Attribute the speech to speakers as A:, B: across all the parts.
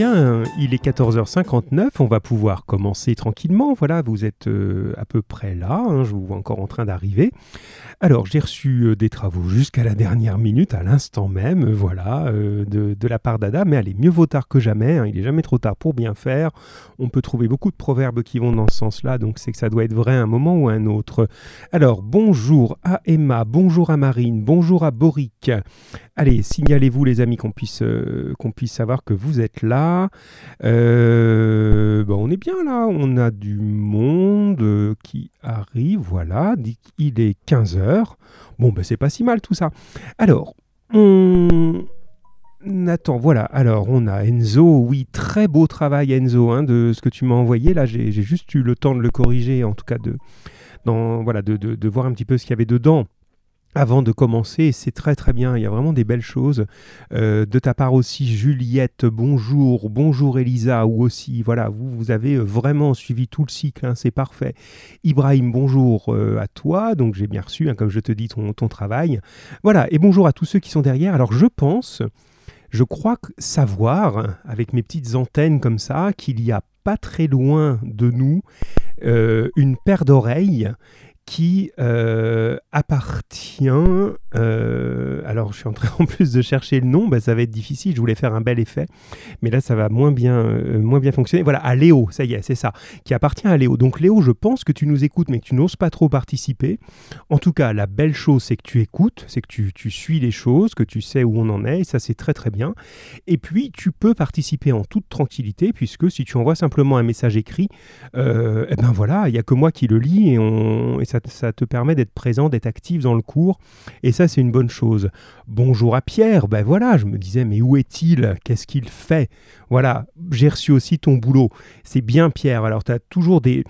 A: bien, il est 14h59, on va pouvoir commencer tranquillement. Voilà, vous êtes euh, à peu près là, hein, je vous vois encore en train d'arriver. Alors, j'ai reçu euh, des travaux jusqu'à la dernière minute, à l'instant même, euh, voilà, de, la part d'Ada. Mais allez, mieux vaut tard que jamais, hein, il est jamais trop tard pour bien faire. On peut trouver beaucoup de proverbes qui vont dans ce sens-là, donc c'est que ça doit être vrai à un moment ou à un autre. Alors, bonjour à Emma, bonjour à Marine, bonjour à Boric. Allez, signalez-vous les amis qu'on puisse, qu'on puisse savoir que vous êtes là. Euh, bah, on est bien là, on a du monde euh, qui arrive, voilà, il est 15h. Bon, ben c'est pas si mal tout ça. Alors, on... Voilà. Alors, on a Enzo. Oui, très beau travail, Enzo, hein, de ce que tu m'as envoyé. Là, j'ai juste eu le temps de le corriger, en tout cas, de, voilà, de voir un petit peu ce qu'il y avait dedans avant de commencer, c'est très très bien, il y a vraiment des belles choses. Euh, de ta part aussi, Juliette, bonjour, bonjour Elisa, ou aussi, voilà, vous, vous avez euh, vraiment suivi tout le cycle, hein, c'est parfait. Ibrahim, bonjour euh, à toi, donc j'ai bien reçu, hein, comme je te dis, ton, ton travail. Voilà, et bonjour à tous ceux qui sont derrière. Alors je pense, je crois savoir, avec mes petites antennes comme ça, qu'il y a pas très loin de nous une paire d'oreilles qui euh, appartient. Euh, alors, je suis en train en plus de chercher le nom, bah, ça va être difficile. Je voulais faire un bel effet, mais là, ça va moins bien, euh, moins bien fonctionner. Voilà, à Léo, ça y est, c'est ça, qui appartient à Léo. Donc, Léo, je pense que tu nous écoutes, mais que tu n'oses pas trop participer. En tout cas, la belle chose, c'est que tu écoutes, c'est que tu, tu, suis les choses, que tu sais où on en est, et ça, c'est très très bien. Et puis, tu peux participer en toute tranquillité, puisque si tu envoies simplement un message écrit, eh ben voilà, il n'y a que moi qui le lis et, on, et ça ça, te permet d'être présent, d'être actif dans le cours. Et ça, c'est une bonne chose. Bonjour à Pierre. Ben voilà, je me disais, mais où est-il? Qu'est-ce qu'il fait? Voilà, j'ai reçu aussi ton boulot. C'est bien, Pierre. Alors, tu as toujours des,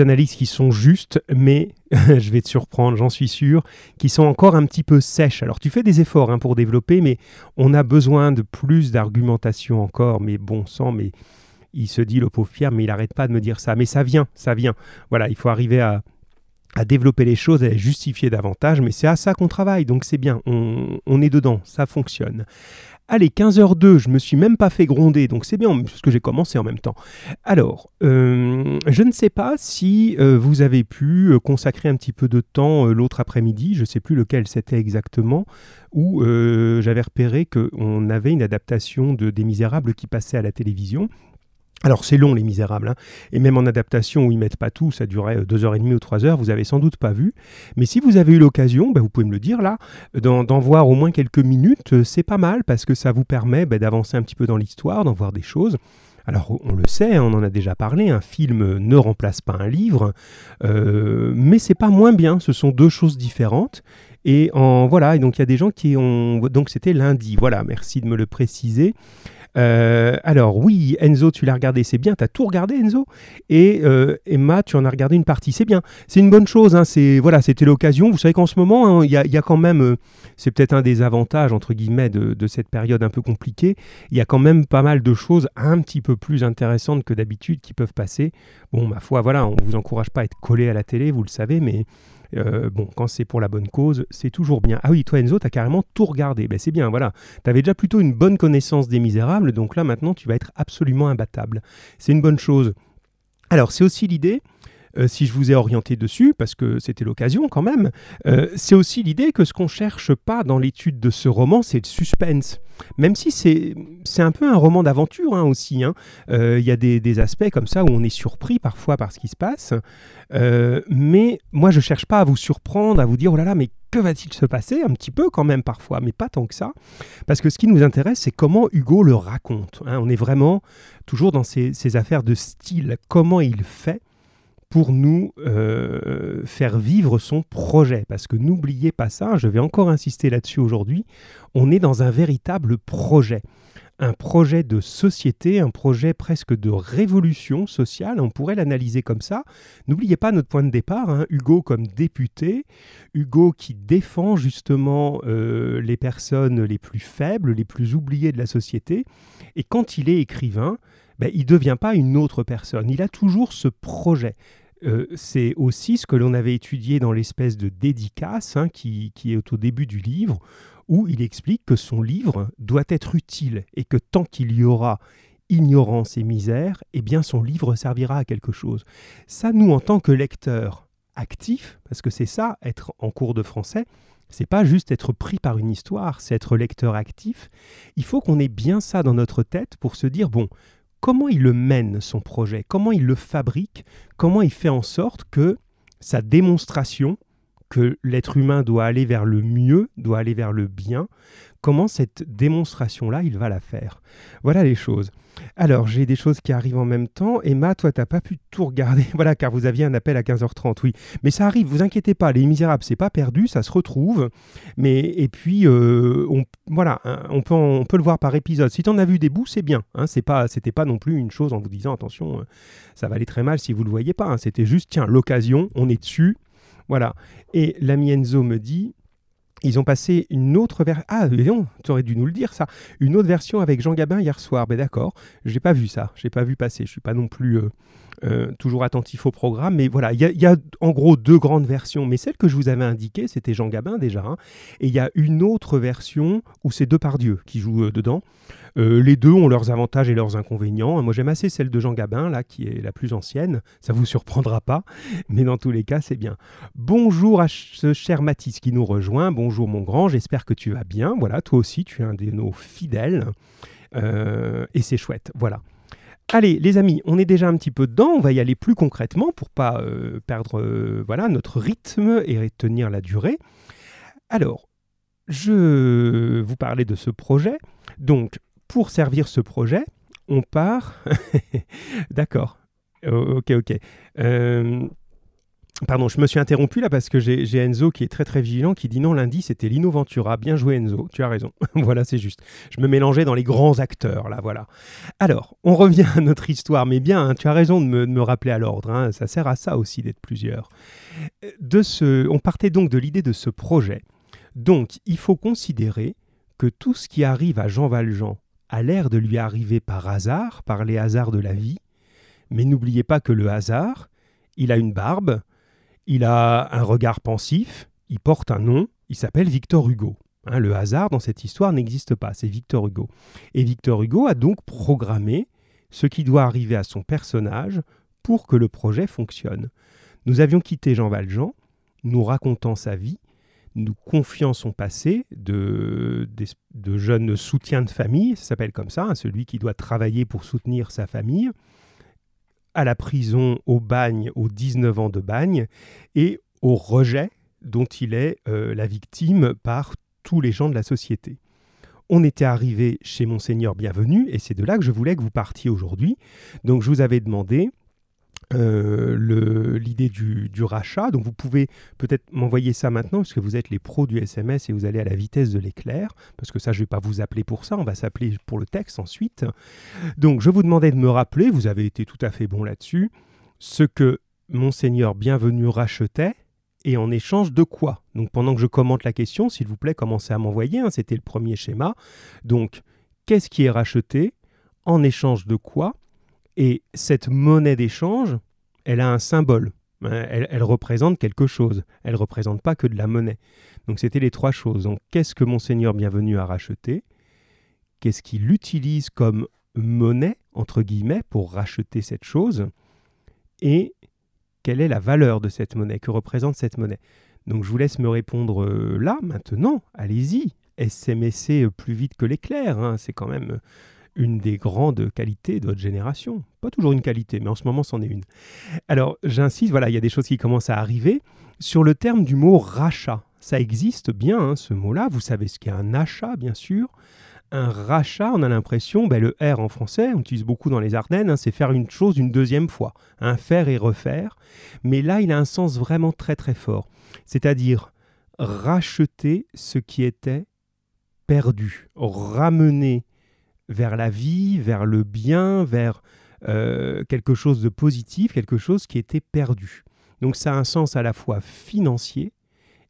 A: analyses qui sont justes, mais je vais te surprendre, j'en suis sûr, qui sont encore un petit peu sèches. Alors tu fais des efforts hein, pour développer, mais on a besoin de plus d'argumentation encore. Mais bon sang, mais il se dit le pauvre Pierre, mais il n'arrête pas de me dire ça. Mais ça vient, ça vient. Voilà, il faut arriver à, à développer les choses, à les justifier davantage, mais c'est à ça qu'on travaille, donc c'est bien, on, est dedans, ça fonctionne. Allez, 15h02, je me suis même pas fait gronder, donc c'est bien, parce que j'ai commencé en même temps. Alors, euh, je ne sais pas si euh, vous avez pu euh, consacrer un petit peu de temps l'autre après-midi, je ne sais plus lequel c'était exactement, où j'avais repéré qu'on avait une adaptation de Des Misérables qui passait à la télévision, alors c'est long Les Misérables, hein. et même en adaptation où ils mettent pas tout, ça durait euh, deux heures et demie ou trois heures, vous avez sans doute pas vu. Mais si vous avez eu l'occasion, bah, vous pouvez me le dire là, d'en voir au moins quelques minutes, euh, c'est pas mal parce que ça vous permet bah, d'avancer un petit peu dans l'histoire, d'en voir des choses. Alors on le sait, hein, on en a déjà parlé, un film ne remplace pas un livre, euh, mais c'est pas moins bien, ce sont deux choses différentes. Et en voilà, et donc il y a des gens qui ont donc c'était lundi. Voilà, merci de me le préciser. Euh, alors oui, Enzo, tu l'as regardé, c'est bien. Tu as tout regardé, Enzo? Et euh, Emma, tu en as regardé une partie, c'est bien. C'est une bonne chose. Hein, c'est voilà, c'était l'occasion. Vous savez qu'en ce moment, hein, il y, a quand même, euh, c'est peut-être un des avantages entre guillemets de, cette période un peu compliquée. Il y a quand même pas mal de choses un petit peu plus intéressantes que d'habitude qui peuvent passer. Bon, ma foi, voilà, on vous encourage pas à être collé à la télé, vous le savez, mais euh, bon, quand c'est pour la bonne cause, c'est toujours bien. Ah oui, toi Enzo, t'as carrément tout regardé. Ben, c'est bien, voilà. T'avais déjà plutôt une bonne connaissance des Misérables, donc là maintenant tu vas être absolument imbattable. C'est une bonne chose. Alors c'est aussi l'idée euh, si je vous ai orienté dessus, parce que c'était l'occasion quand même, euh, c'est aussi l'idée que ce qu'on cherche pas dans l'étude de ce roman, c'est le suspense. Même si c'est, un peu un roman d'aventure hein, aussi. Hein. Euh, il y a des, aspects comme ça où on est surpris parfois par ce qui se passe. mais moi, je cherche pas à vous surprendre, à vous dire, oh là là, mais que va-t-il se passer? Un petit peu quand même parfois, mais pas tant que ça. Parce que ce qui nous intéresse, c'est comment Hugo le raconte. Hein. On est vraiment toujours dans ces, ces affaires de style, comment il fait pour nous euh, faire vivre son projet. Parce que n'oubliez pas ça, je vais encore insister là-dessus aujourd'hui, on est dans un véritable projet. Un projet de société, un projet presque de révolution sociale, on pourrait l'analyser comme ça. N'oubliez pas notre point de départ, hein, Hugo comme député, Hugo qui défend justement euh, les personnes les plus faibles, les plus oubliées de la société. Et quand il est écrivain, ben, il ne devient pas une autre personne. Il a toujours ce projet. Euh, c'est aussi ce que l'on avait étudié dans l'espèce de dédicace hein, qui, est au début du livre, où il explique que son livre doit être utile et que tant qu'il y aura ignorance et misère, eh bien son livre servira à quelque chose. Ça, nous, en tant que lecteurs actifs, parce que c'est ça, être en cours de français, c'est pas juste être pris par une histoire, c'est être lecteur actif. Il faut qu'on ait bien ça dans notre tête pour se dire bon, comment il le mène son projet, comment il le fabrique, comment il fait en sorte que sa démonstration que l'être humain doit aller vers le mieux, doit aller vers le bien, comment cette démonstration-là, il va la faire? Voilà les choses. Alors, j'ai des choses qui arrivent en même temps. Emma, toi, t'as pas pu tout regarder. voilà, car vous aviez un appel à 15h30, oui. Mais ça arrive, vous inquiétez pas, Les Misérables, c'est pas perdu, ça se retrouve. Mais, et puis, euh, on, voilà, hein, on peut, on peut le voir par épisode. Si tu en as vu des bouts, c'est bien. Hein, c'est pas, c'était pas non plus une chose en vous disant, attention, euh, ça va aller très mal si vous le voyez pas. Hein. C'était juste, tiens, l'occasion, on est dessus. Voilà. Et l'ami Enzo me dit, ils ont passé une autre version. Ah, non, tu aurais dû nous le dire ça. Une autre version avec Jean Gabin hier soir. Ben d'accord, j'ai pas vu ça. J'ai pas vu passer. Je suis pas non plus euh, euh, toujours attentif au programme. Mais voilà, il y, a en gros deux grandes versions. Mais celle que je vous avais indiquée, c'était Jean Gabin déjà. Hein. et il y a une autre version où c'est Depardieu qui joue euh, dedans. Euh, les deux ont leurs avantages et leurs inconvénients. Moi, j'aime assez celle de Jean Gabin, là, qui est la plus ancienne. Ça vous surprendra pas, mais dans tous les cas, c'est bien. Bonjour à ce cher Mathis qui nous rejoint. Bonjour, mon grand. J'espère que tu vas bien. Voilà, toi aussi, tu es un de nos fidèles. et c'est chouette. Voilà. Allez, les amis, on est déjà un petit peu dedans. On va y aller plus concrètement pour pas euh, perdre euh, voilà notre rythme et tenir la durée. Alors, je vous parlais de ce projet. Donc, pour servir ce projet, on part. D'accord. ok, ok. Euh, Pardon, je me suis interrompu là parce que j'ai Enzo qui est très très vigilant qui dit non, lundi c'était Lino Ventura. Bien joué Enzo, tu as raison. voilà, c'est juste. Je me mélangeais dans les grands acteurs là, voilà. Alors, on revient à notre histoire, mais bien, hein, tu as raison de me, rappeler à l'ordre. Hein. ça sert à ça aussi d'être plusieurs. De ce, on partait donc de l'idée de ce projet. Donc, il faut considérer que tout ce qui arrive à Jean Valjean a l'air de lui arriver par hasard, par les hasards de la vie. Mais n'oubliez pas que le hasard, il a une barbe, il a un regard pensif, il porte un nom, il s'appelle Victor Hugo. Hein, le hasard dans cette histoire n'existe pas, c'est Victor Hugo. Et Victor Hugo a donc programmé ce qui doit arriver à son personnage pour que le projet fonctionne. Nous avions quitté Jean Valjean, nous racontant sa vie, nous confiant son passé de, de, jeune soutien de famille, ça s'appelle comme ça, hein, celui qui doit travailler pour soutenir sa famille, à la prison, au bagne, aux 19 ans de bagne, et au rejet dont il est euh, la victime par tous les gens de la société. On était arrivé chez Monseigneur Bienvenu, et c'est de là que je voulais que vous partiez aujourd'hui. Donc je vous avais demandé euh, l'idée du, rachat. Donc vous pouvez peut-être m'envoyer ça maintenant, parce que vous êtes les pros du SMS et vous allez à la vitesse de l'éclair, parce que ça, je ne vais pas vous appeler pour ça, on va s'appeler pour le texte ensuite. Donc je vous demandais de me rappeler, vous avez été tout à fait bon là-dessus, ce que Monseigneur Bienvenu rachetait, et en échange de quoi Donc pendant que je commente la question, s'il vous plaît, commencez à m'envoyer, hein, c'était le premier schéma. Donc, qu'est-ce qui est racheté? En échange de quoi? Et cette monnaie d'échange, elle a un symbole. Hein, elle, représente quelque chose. Elle représente pas que de la monnaie. Donc c'était les trois choses. Donc qu'est-ce que Monseigneur Bienvenu a racheté? Qu'est-ce qu'il utilise comme monnaie, entre guillemets, pour racheter cette chose? Et quelle est la valeur de cette monnaie? Que représente cette monnaie? Donc je vous laisse me répondre euh, là, maintenant. Allez-y. SMSC plus vite que l'éclair. Hein. C'est quand même une des grandes qualités de votre génération. Pas toujours une qualité, mais en ce moment, c'en est une. Alors, j'insiste, voilà, il y a des choses qui commencent à arriver. Sur le terme du mot rachat, ça existe bien, hein, ce mot-là. Vous savez ce qu'est un achat, bien sûr. Un rachat, on a l'impression, ben, le R en français, on utilise beaucoup dans les Ardennes, hein, c'est faire une chose une deuxième fois, un faire et refaire. Mais là, il a un sens vraiment très très fort. C'est-à-dire racheter ce qui était perdu, ramener vers la vie, vers le bien, vers euh, quelque chose de positif, quelque chose qui était perdu. Donc ça a un sens à la fois financier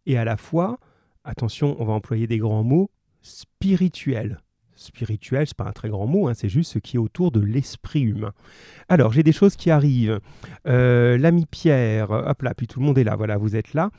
A: et à la fois, attention, on va employer des grands mots, spirituel. Spirituel, c'est pas un très grand mot, hein, c'est juste ce qui est autour de l'esprit humain. Alors, j'ai des choses qui arrivent. Euh, l'ami Pierre, hop là, puis tout le monde est là, voilà, vous êtes là.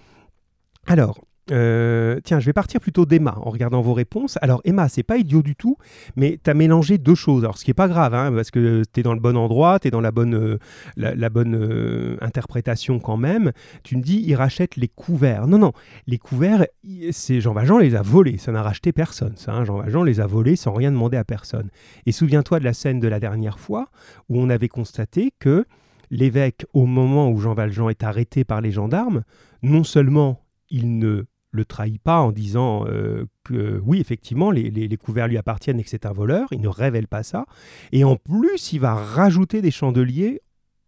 A: Alors, euh, tiens, je vais partir plutôt d'Emma en regardant vos réponses. Alors, Emma, c'est pas idiot du tout, mais tu as mélangé deux choses. Alors, ce qui est pas grave, hein, parce que tu es dans le bon endroit, tu es dans la bonne, euh, la, bonne euh, interprétation quand même. Tu me dis, il rachète les couverts. Non, non, les couverts, c'est Jean Valjean les a volés. Ça n'a racheté personne. Ça, hein. Jean Valjean les a volés sans rien demander à personne. Et souviens-toi de la scène de la dernière fois où on avait constaté que l'évêque, au moment où Jean Valjean est arrêté par les gendarmes, non seulement il ne le trahit pas en disant euh, que oui, effectivement, les, couverts lui appartiennent et que c'est un voleur, il ne révèle pas ça, et en plus, il va rajouter des chandeliers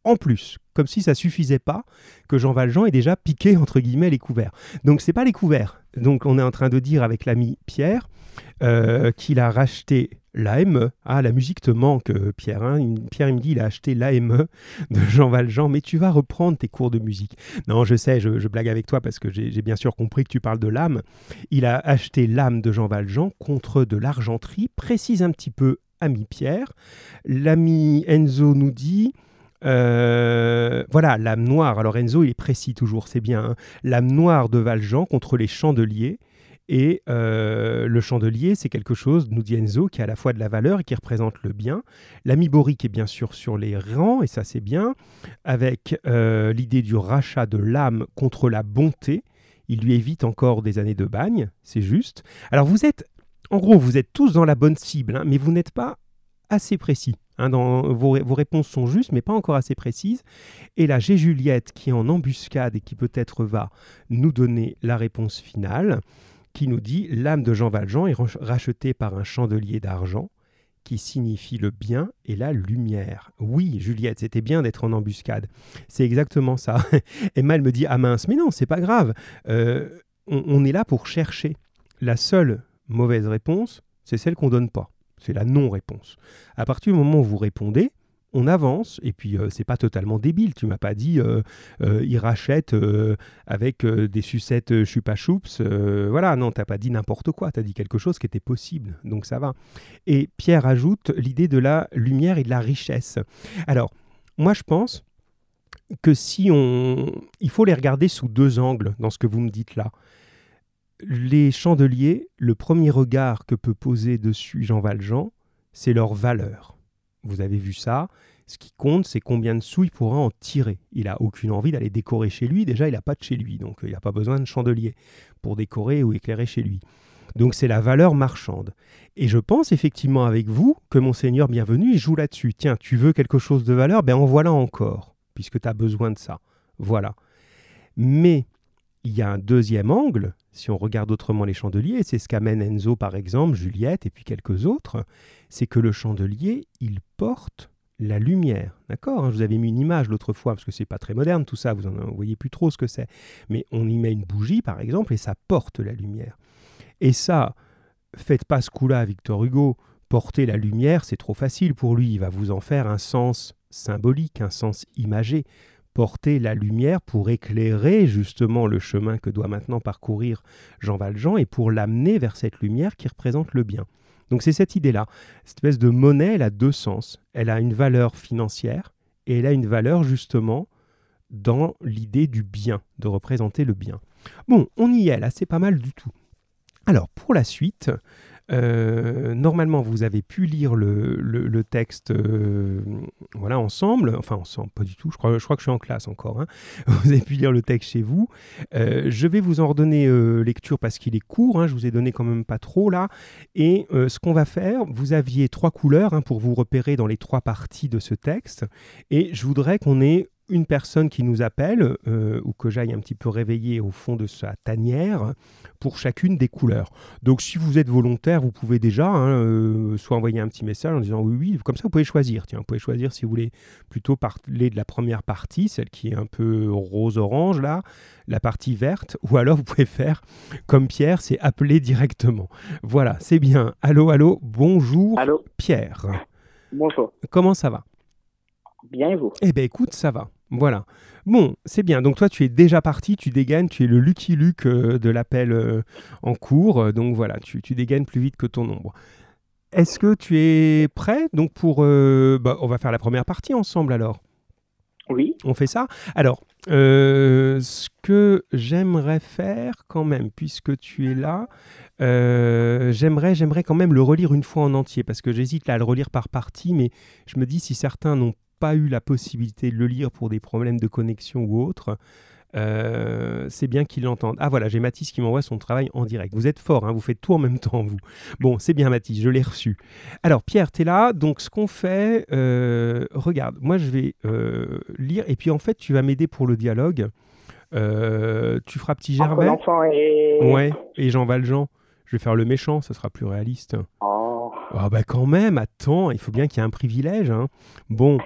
A: en plus, comme si ça suffisait pas que Jean Valjean ait déjà piqué entre guillemets les couverts. Donc c'est pas les couverts. Donc on est en train de dire avec l'ami Pierre euh, qu'il a racheté l'AME. Ah, la musique te manque, euh, Pierre. Hein. Pierre, il me dit il a acheté l'AME de Jean Valjean, mais tu vas reprendre tes cours de musique. Non, je sais, je, blague avec toi parce que j'ai bien sûr compris que tu parles de l'âme. Il a acheté l'âme de Jean Valjean contre de l'argenterie. Précise un petit peu, ami Pierre. L'ami Enzo nous dit. Euh, voilà, l'âme noire. Alors Enzo, il est précis toujours, c'est bien. Hein. L'âme noire de Valjean contre les chandeliers. Et euh, le chandelier, c'est quelque chose, nous dit Enzo, qui a à la fois de la valeur et qui représente le bien. L'ami Boric est bien sûr sur les rangs, et ça c'est bien, avec euh, l'idée du rachat de l'âme contre la bonté. Il lui évite encore des années de bagne, c'est juste. Alors vous êtes, en gros, vous êtes tous dans la bonne cible, hein, mais vous n'êtes pas assez précis. Hein, dans, vos, vos, réponses sont justes, mais pas encore assez précises. Et là, j'ai Juliette qui est en embuscade et qui peut-être va nous donner la réponse finale qui nous dit L'âme de Jean Valjean est rachetée par un chandelier d'argent qui signifie le bien et la lumière. Oui, Juliette, c'était bien d'être en embuscade. C'est exactement ça. Emma, elle me dit Ah mince, mais non, c'est pas grave. Euh, on, on, est là pour chercher. La seule mauvaise réponse, c'est celle qu'on donne pas. C'est la non-réponse. À partir du moment où vous répondez, on avance, et puis euh, c'est pas totalement débile. Tu m'as pas dit euh, euh, rachète avec des sucettes chupa choups. voilà, non, t'as pas dit n'importe quoi. Tu as dit quelque chose qui était possible, donc ça va. Et Pierre ajoute l'idée de la lumière et de la richesse. Alors, moi je pense que si on. Il faut les regarder sous deux angles dans ce que vous me dites là. Les chandeliers, le premier regard que peut poser dessus Jean Valjean, c'est leur valeur. Vous avez vu ça. Ce qui compte, c'est combien de sous il pourra en tirer. Il n'a aucune envie d'aller décorer chez lui. Déjà, il n'a pas de chez lui, donc euh, il n'a pas besoin de chandelier pour décorer ou éclairer chez lui. Donc c'est la valeur marchande. Et je pense effectivement avec vous que Monseigneur Bienvenu joue là-dessus. Tiens, tu veux quelque chose de valeur? Ben en voilà encore, puisque tu as besoin de ça. Voilà. Mais il y a un deuxième angle, si on regarde autrement les chandeliers, c'est ce qu'amène Enzo par exemple, Juliette et puis quelques autres, c'est que le chandelier, il porte la lumière. D'accord hein, Je vous avais mis une image l'autre fois, parce que c'est pas très moderne tout ça, vous ne voyez plus trop ce que c'est. Mais on y met une bougie, par exemple, et ça porte la lumière. Et ça, faites pas ce coup-là à Victor Hugo. Porter la lumière, c'est trop facile pour lui. Il va vous en faire un sens symbolique, un sens imagé. Porter la lumière pour éclairer justement le chemin que doit maintenant parcourir Jean Valjean et pour l'amener vers cette lumière qui représente le bien. Donc c'est cette idée-là. Cette espèce de monnaie, elle a deux sens. Elle a une valeur financière et elle a une valeur justement dans l'idée du bien, de représenter le bien. Bon, on y est là, c'est pas mal du tout. Alors pour la suite, euh, normalement, vous avez pu lire le, texte euh, voilà, ensemble. Enfin, ensemble, pas du tout. Je crois, je crois que je suis en classe encore. Hein. Vous avez pu lire le texte chez vous. Euh, je vais vous en redonner lecture parce qu'il est court. Hein. Je vous ai donné quand même pas trop là. Et ce qu'on va faire, vous aviez trois couleurs hein, pour vous repérer dans les trois parties de ce texte. Et je voudrais qu'on ait une personne qui nous appelle, euh, ou que j'aille un petit peu réveiller au fond de sa tanière, pour chacune des couleurs. Donc si vous êtes volontaire, vous pouvez déjà hein, euh, soit envoyer un petit message en disant oui, oui, comme ça vous pouvez choisir. Tiens, vous pouvez choisir si vous voulez plutôt parler de la première partie, celle qui est un peu rose-orange là, la partie verte, ou alors vous pouvez faire comme Pierre, c'est appeler directement. Voilà, c'est bien. Allô, allô, bonjour
B: allô.
A: Pierre.
B: Bonjour.
A: Comment ça va?
B: Bien et vous?
A: Eh bien écoute, ça va. Voilà. Bon, c'est bien. Donc toi, tu es déjà parti, tu dégaines, tu es le Lucky Luke euh, de l'appel euh, en cours. Donc voilà, tu, tu dégaines plus vite que ton ombre. Est-ce que tu es prêt Donc pour... Euh, bah, on va faire la première partie ensemble alors.
B: Oui.
A: On fait ça Alors, euh, ce que j'aimerais faire quand même, puisque tu es là, euh, j'aimerais, j'aimerais quand même le relire une fois en entier, parce que j'hésite là à le relire par partie, mais je me dis si certains n'ont pas eu la possibilité de le lire pour des problèmes de connexion ou autre, euh, c'est bien qu'ils l'entendent. Ah voilà, j'ai Mathis qui m'envoie son travail en direct. Vous êtes fort, hein, vous faites tout en même temps, vous. Bon, c'est bien Mathis, je l'ai reçu. Alors Pierre, tu es là, donc ce qu'on fait, euh, regarde, moi je vais euh, lire, et puis en fait tu vas m'aider pour le dialogue. tu feras petit Gervais.
B: l'enfant et...
A: Ouais, et Jean Valjean. Je vais faire le méchant, ça sera plus réaliste.
B: Oh.
A: Ah bah quand même, attends, il faut bien qu'il y ait un privilège. Hein. Bon,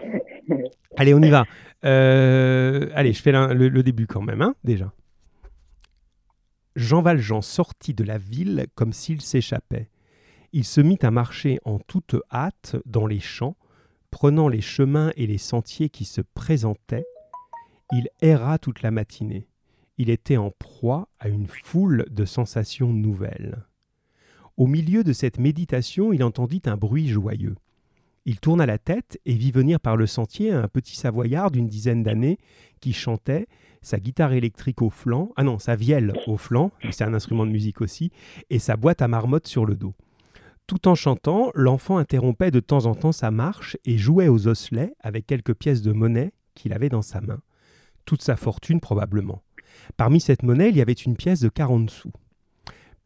A: allez, on y va. Euh, allez, je fais le, le, début quand même, hein, déjà. Jean Valjean sortit de la ville comme s'il s'échappait. Il se mit à marcher en toute hâte dans les champs, prenant les chemins et les sentiers qui se présentaient. Il erra toute la matinée. Il était en proie à une foule de sensations nouvelles. Au milieu de cette méditation, il entendit un bruit joyeux. Il tourna la tête et vit venir par le sentier un petit Savoyard d'une dizaine d'années qui chantait, sa guitare électrique au flanc, ah non, sa vielle au flanc, c'est un instrument de musique aussi, et sa boîte à marmotte sur le dos. Tout en chantant, l'enfant interrompait de temps en temps sa marche et jouait aux osselets avec quelques pièces de monnaie qu'il avait dans sa main. Toute sa fortune probablement. Parmi cette monnaie, il y avait une pièce de 40 sous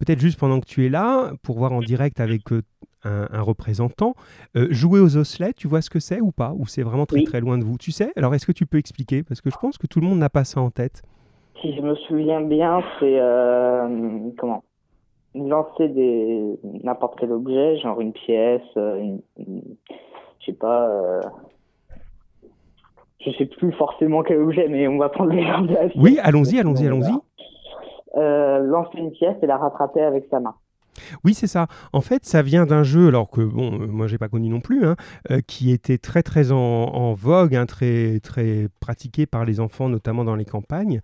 A: peut-être juste pendant que tu es là, pour voir en direct avec euh, un, représentant, euh, jouer aux osselets, tu vois ce que c'est ou pas? Ou c'est vraiment très très loin de vous? Tu sais Alors est-ce que tu peux expliquer? Parce que je pense que tout le monde n'a pas ça en tête.
B: Si je me souviens bien, c'est euh, comment? Lancer des n'importe quel objet, genre une pièce, une, je sais pas. je sais plus forcément quel objet, mais on va prendre l'exemple de la
A: Oui, allons-y, allons-y, allons-y.
B: Euh, lancer une pièce et la rattraper avec sa main.
A: Oui, c'est ça. En fait, ça vient d'un jeu, alors que bon, euh, moi j'ai pas connu non plus, hein, euh, qui était très très en, vogue, hein, très très pratiqué par les enfants, notamment dans les campagnes.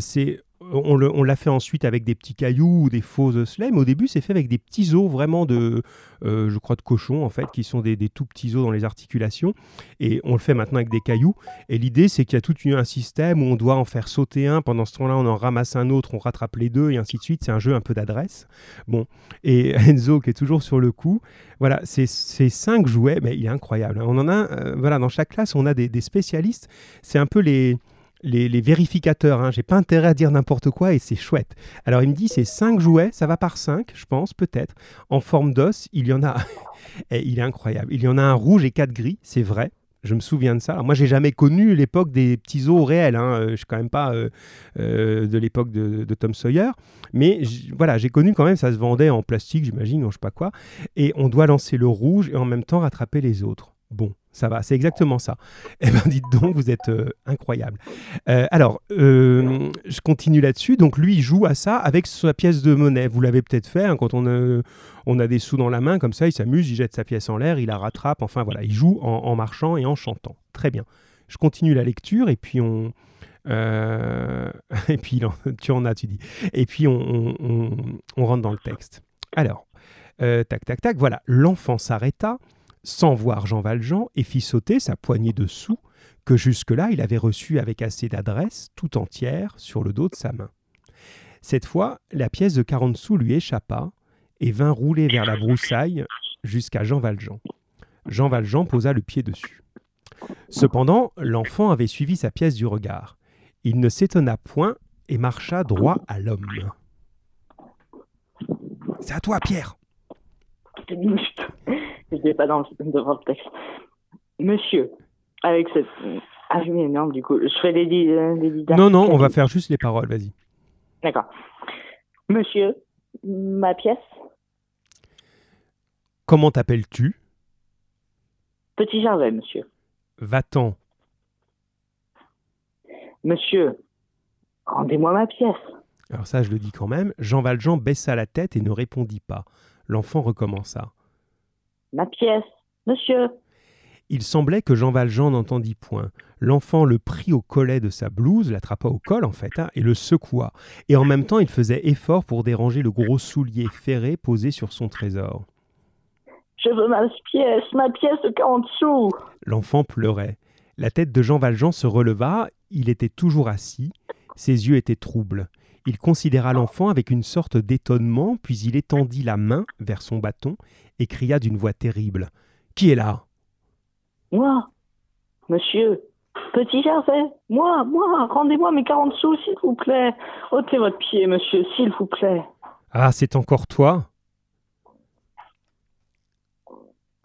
A: c'est on l'a fait ensuite avec des petits cailloux ou des faux osselets, au début c'est fait avec des petits os vraiment de, euh, je crois de cochon en fait, qui sont des, tout petits os dans les articulations, et on le fait maintenant avec des cailloux. Et l'idée c'est qu'il y a tout un système où on doit en faire sauter un, pendant ce temps-là on en ramasse un autre, on rattrape les deux et ainsi de suite. C'est un jeu un peu d'adresse. Bon, et Enzo qui est toujours sur le coup, voilà, ces, cinq jouets, mais il est incroyable. Hein. On en a, euh, voilà, dans chaque classe on a des spécialistes. C'est un peu les les, vérificateurs. Hein. J'ai pas intérêt à dire n'importe quoi et c'est chouette. Alors il me dit c'est 5 jouets, ça va par 5, je pense, peut-être. En forme d'os, il y en a. et il est incroyable. Il y en a un rouge et quatre gris, c'est vrai. Je me souviens de ça. Alors moi, j'ai jamais connu l'époque des petits os réels. Hein. Euh, je suis quand même pas euh, euh, de l'époque de, Tom Sawyer, mais voilà, j'ai connu quand même. Ça se vendait en plastique, j'imagine, ou je sais pas quoi. Et on doit lancer le rouge et en même temps rattraper les autres. Bon, ça va, c'est exactement ça. Eh bien, dites donc, vous êtes euh, incroyable. Euh, alors, euh, je continue là-dessus. Donc, lui, il joue à ça avec sa pièce de monnaie. Vous l'avez peut-être fait hein, quand on, a des sous dans la main, comme ça, il s'amuse, il jette sa pièce en l'air, il la rattrape. Enfin, voilà, il joue en, marchant et en chantant. Très bien. Je continue la lecture et puis on. et puis, tu en as, tu dis. Et puis, on, on rentre dans le texte. Alors, tac, tac, tac, voilà. L'enfant s'arrêta sans voir Jean Valjean, et fit sauter sa poignée de sous que jusque-là il avait reçue avec assez d'adresse, tout entière, sur le dos de sa main. Cette fois, la pièce de quarante sous lui échappa et vint rouler vers la broussaille jusqu'à Jean Valjean. Jean Valjean posa le pied dessus. Cependant, l'enfant avait suivi sa pièce du regard. Il ne s'étonna point et marcha droit à l'homme. C'est à toi, Pierre.
B: Je n'étais pas dans le, devant le texte. Monsieur, avec cette. Ah oui, non, du coup, je fais les, les
A: Non, non, on va faire juste les paroles, vas-y.
B: D'accord. Monsieur, ma pièce.
A: Comment t'appelles-tu?
B: Petit Gervais, monsieur.
A: Va-t'en.
B: Monsieur, rendez-moi ma pièce.
A: Alors ça, je le dis quand même. Jean Valjean baissa la tête et ne répondit pas. L'enfant recommença.
B: Ma pièce, monsieur.
A: Il semblait que Jean Valjean n'entendit point. L'enfant le prit au collet de sa blouse, l'attrapa au col en fait, hein, et le secoua. Et en même temps, il faisait effort pour déranger le gros soulier ferré posé sur son trésor.
B: Je veux ma pièce, ma pièce de 40 sous.
A: L'enfant pleurait. La tête de Jean Valjean se releva, il était toujours assis, ses yeux étaient troubles. Il considéra l'enfant avec une sorte d'étonnement, puis il étendit la main vers son bâton et cria d'une voix terrible. Qui est là?
B: Moi, monsieur, petit Gervais, moi, moi, rendez-moi mes 40 sous, s'il vous plaît. ôtez votre pied, monsieur, s'il vous plaît.
A: Ah, c'est encore toi?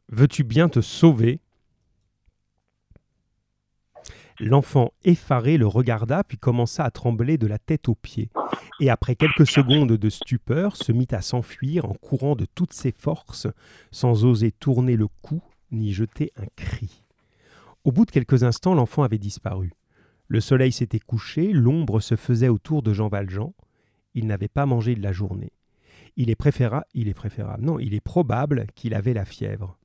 A: Veux-tu bien te sauver? L'enfant effaré le regarda puis commença à trembler de la tête aux pieds, et après quelques secondes de stupeur se mit à s'enfuir en courant de toutes ses forces, sans oser tourner le cou ni jeter un cri. Au bout de quelques instants, l'enfant avait disparu. Le soleil s'était couché, l'ombre se faisait autour de Jean Valjean. Il n'avait pas mangé de la journée. Il est préférable, il est préférable, non, il est probable qu'il avait la fièvre.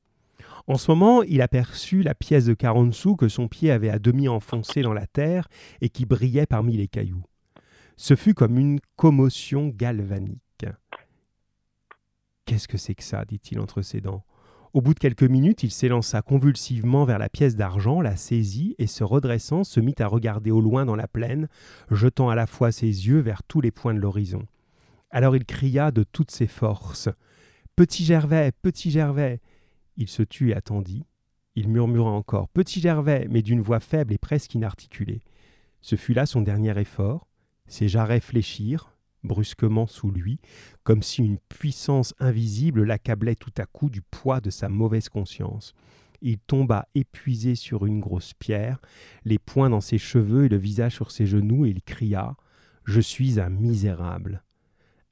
A: En ce moment, il aperçut la pièce de quarante sous que son pied avait à demi enfoncée dans la terre et qui brillait parmi les cailloux. Ce fut comme une commotion galvanique. Qu'est-ce que c'est que ça? dit-il entre ses dents. Au bout de quelques minutes, il s'élança convulsivement vers la pièce d'argent, la saisit et, se redressant, se mit à regarder au loin dans la plaine, jetant à la fois ses yeux vers tous les points de l'horizon. Alors il cria de toutes ses forces Petit Gervais, petit Gervais il se tut et attendit. Il murmura encore Petit Gervais, mais d'une voix faible et presque inarticulée. Ce fut là son dernier effort. Ses jarrets fléchirent, brusquement sous lui, comme si une puissance invisible l'accablait tout à coup du poids de sa mauvaise conscience. Il tomba épuisé sur une grosse pierre, les poings dans ses cheveux et le visage sur ses genoux, et il cria Je suis un misérable.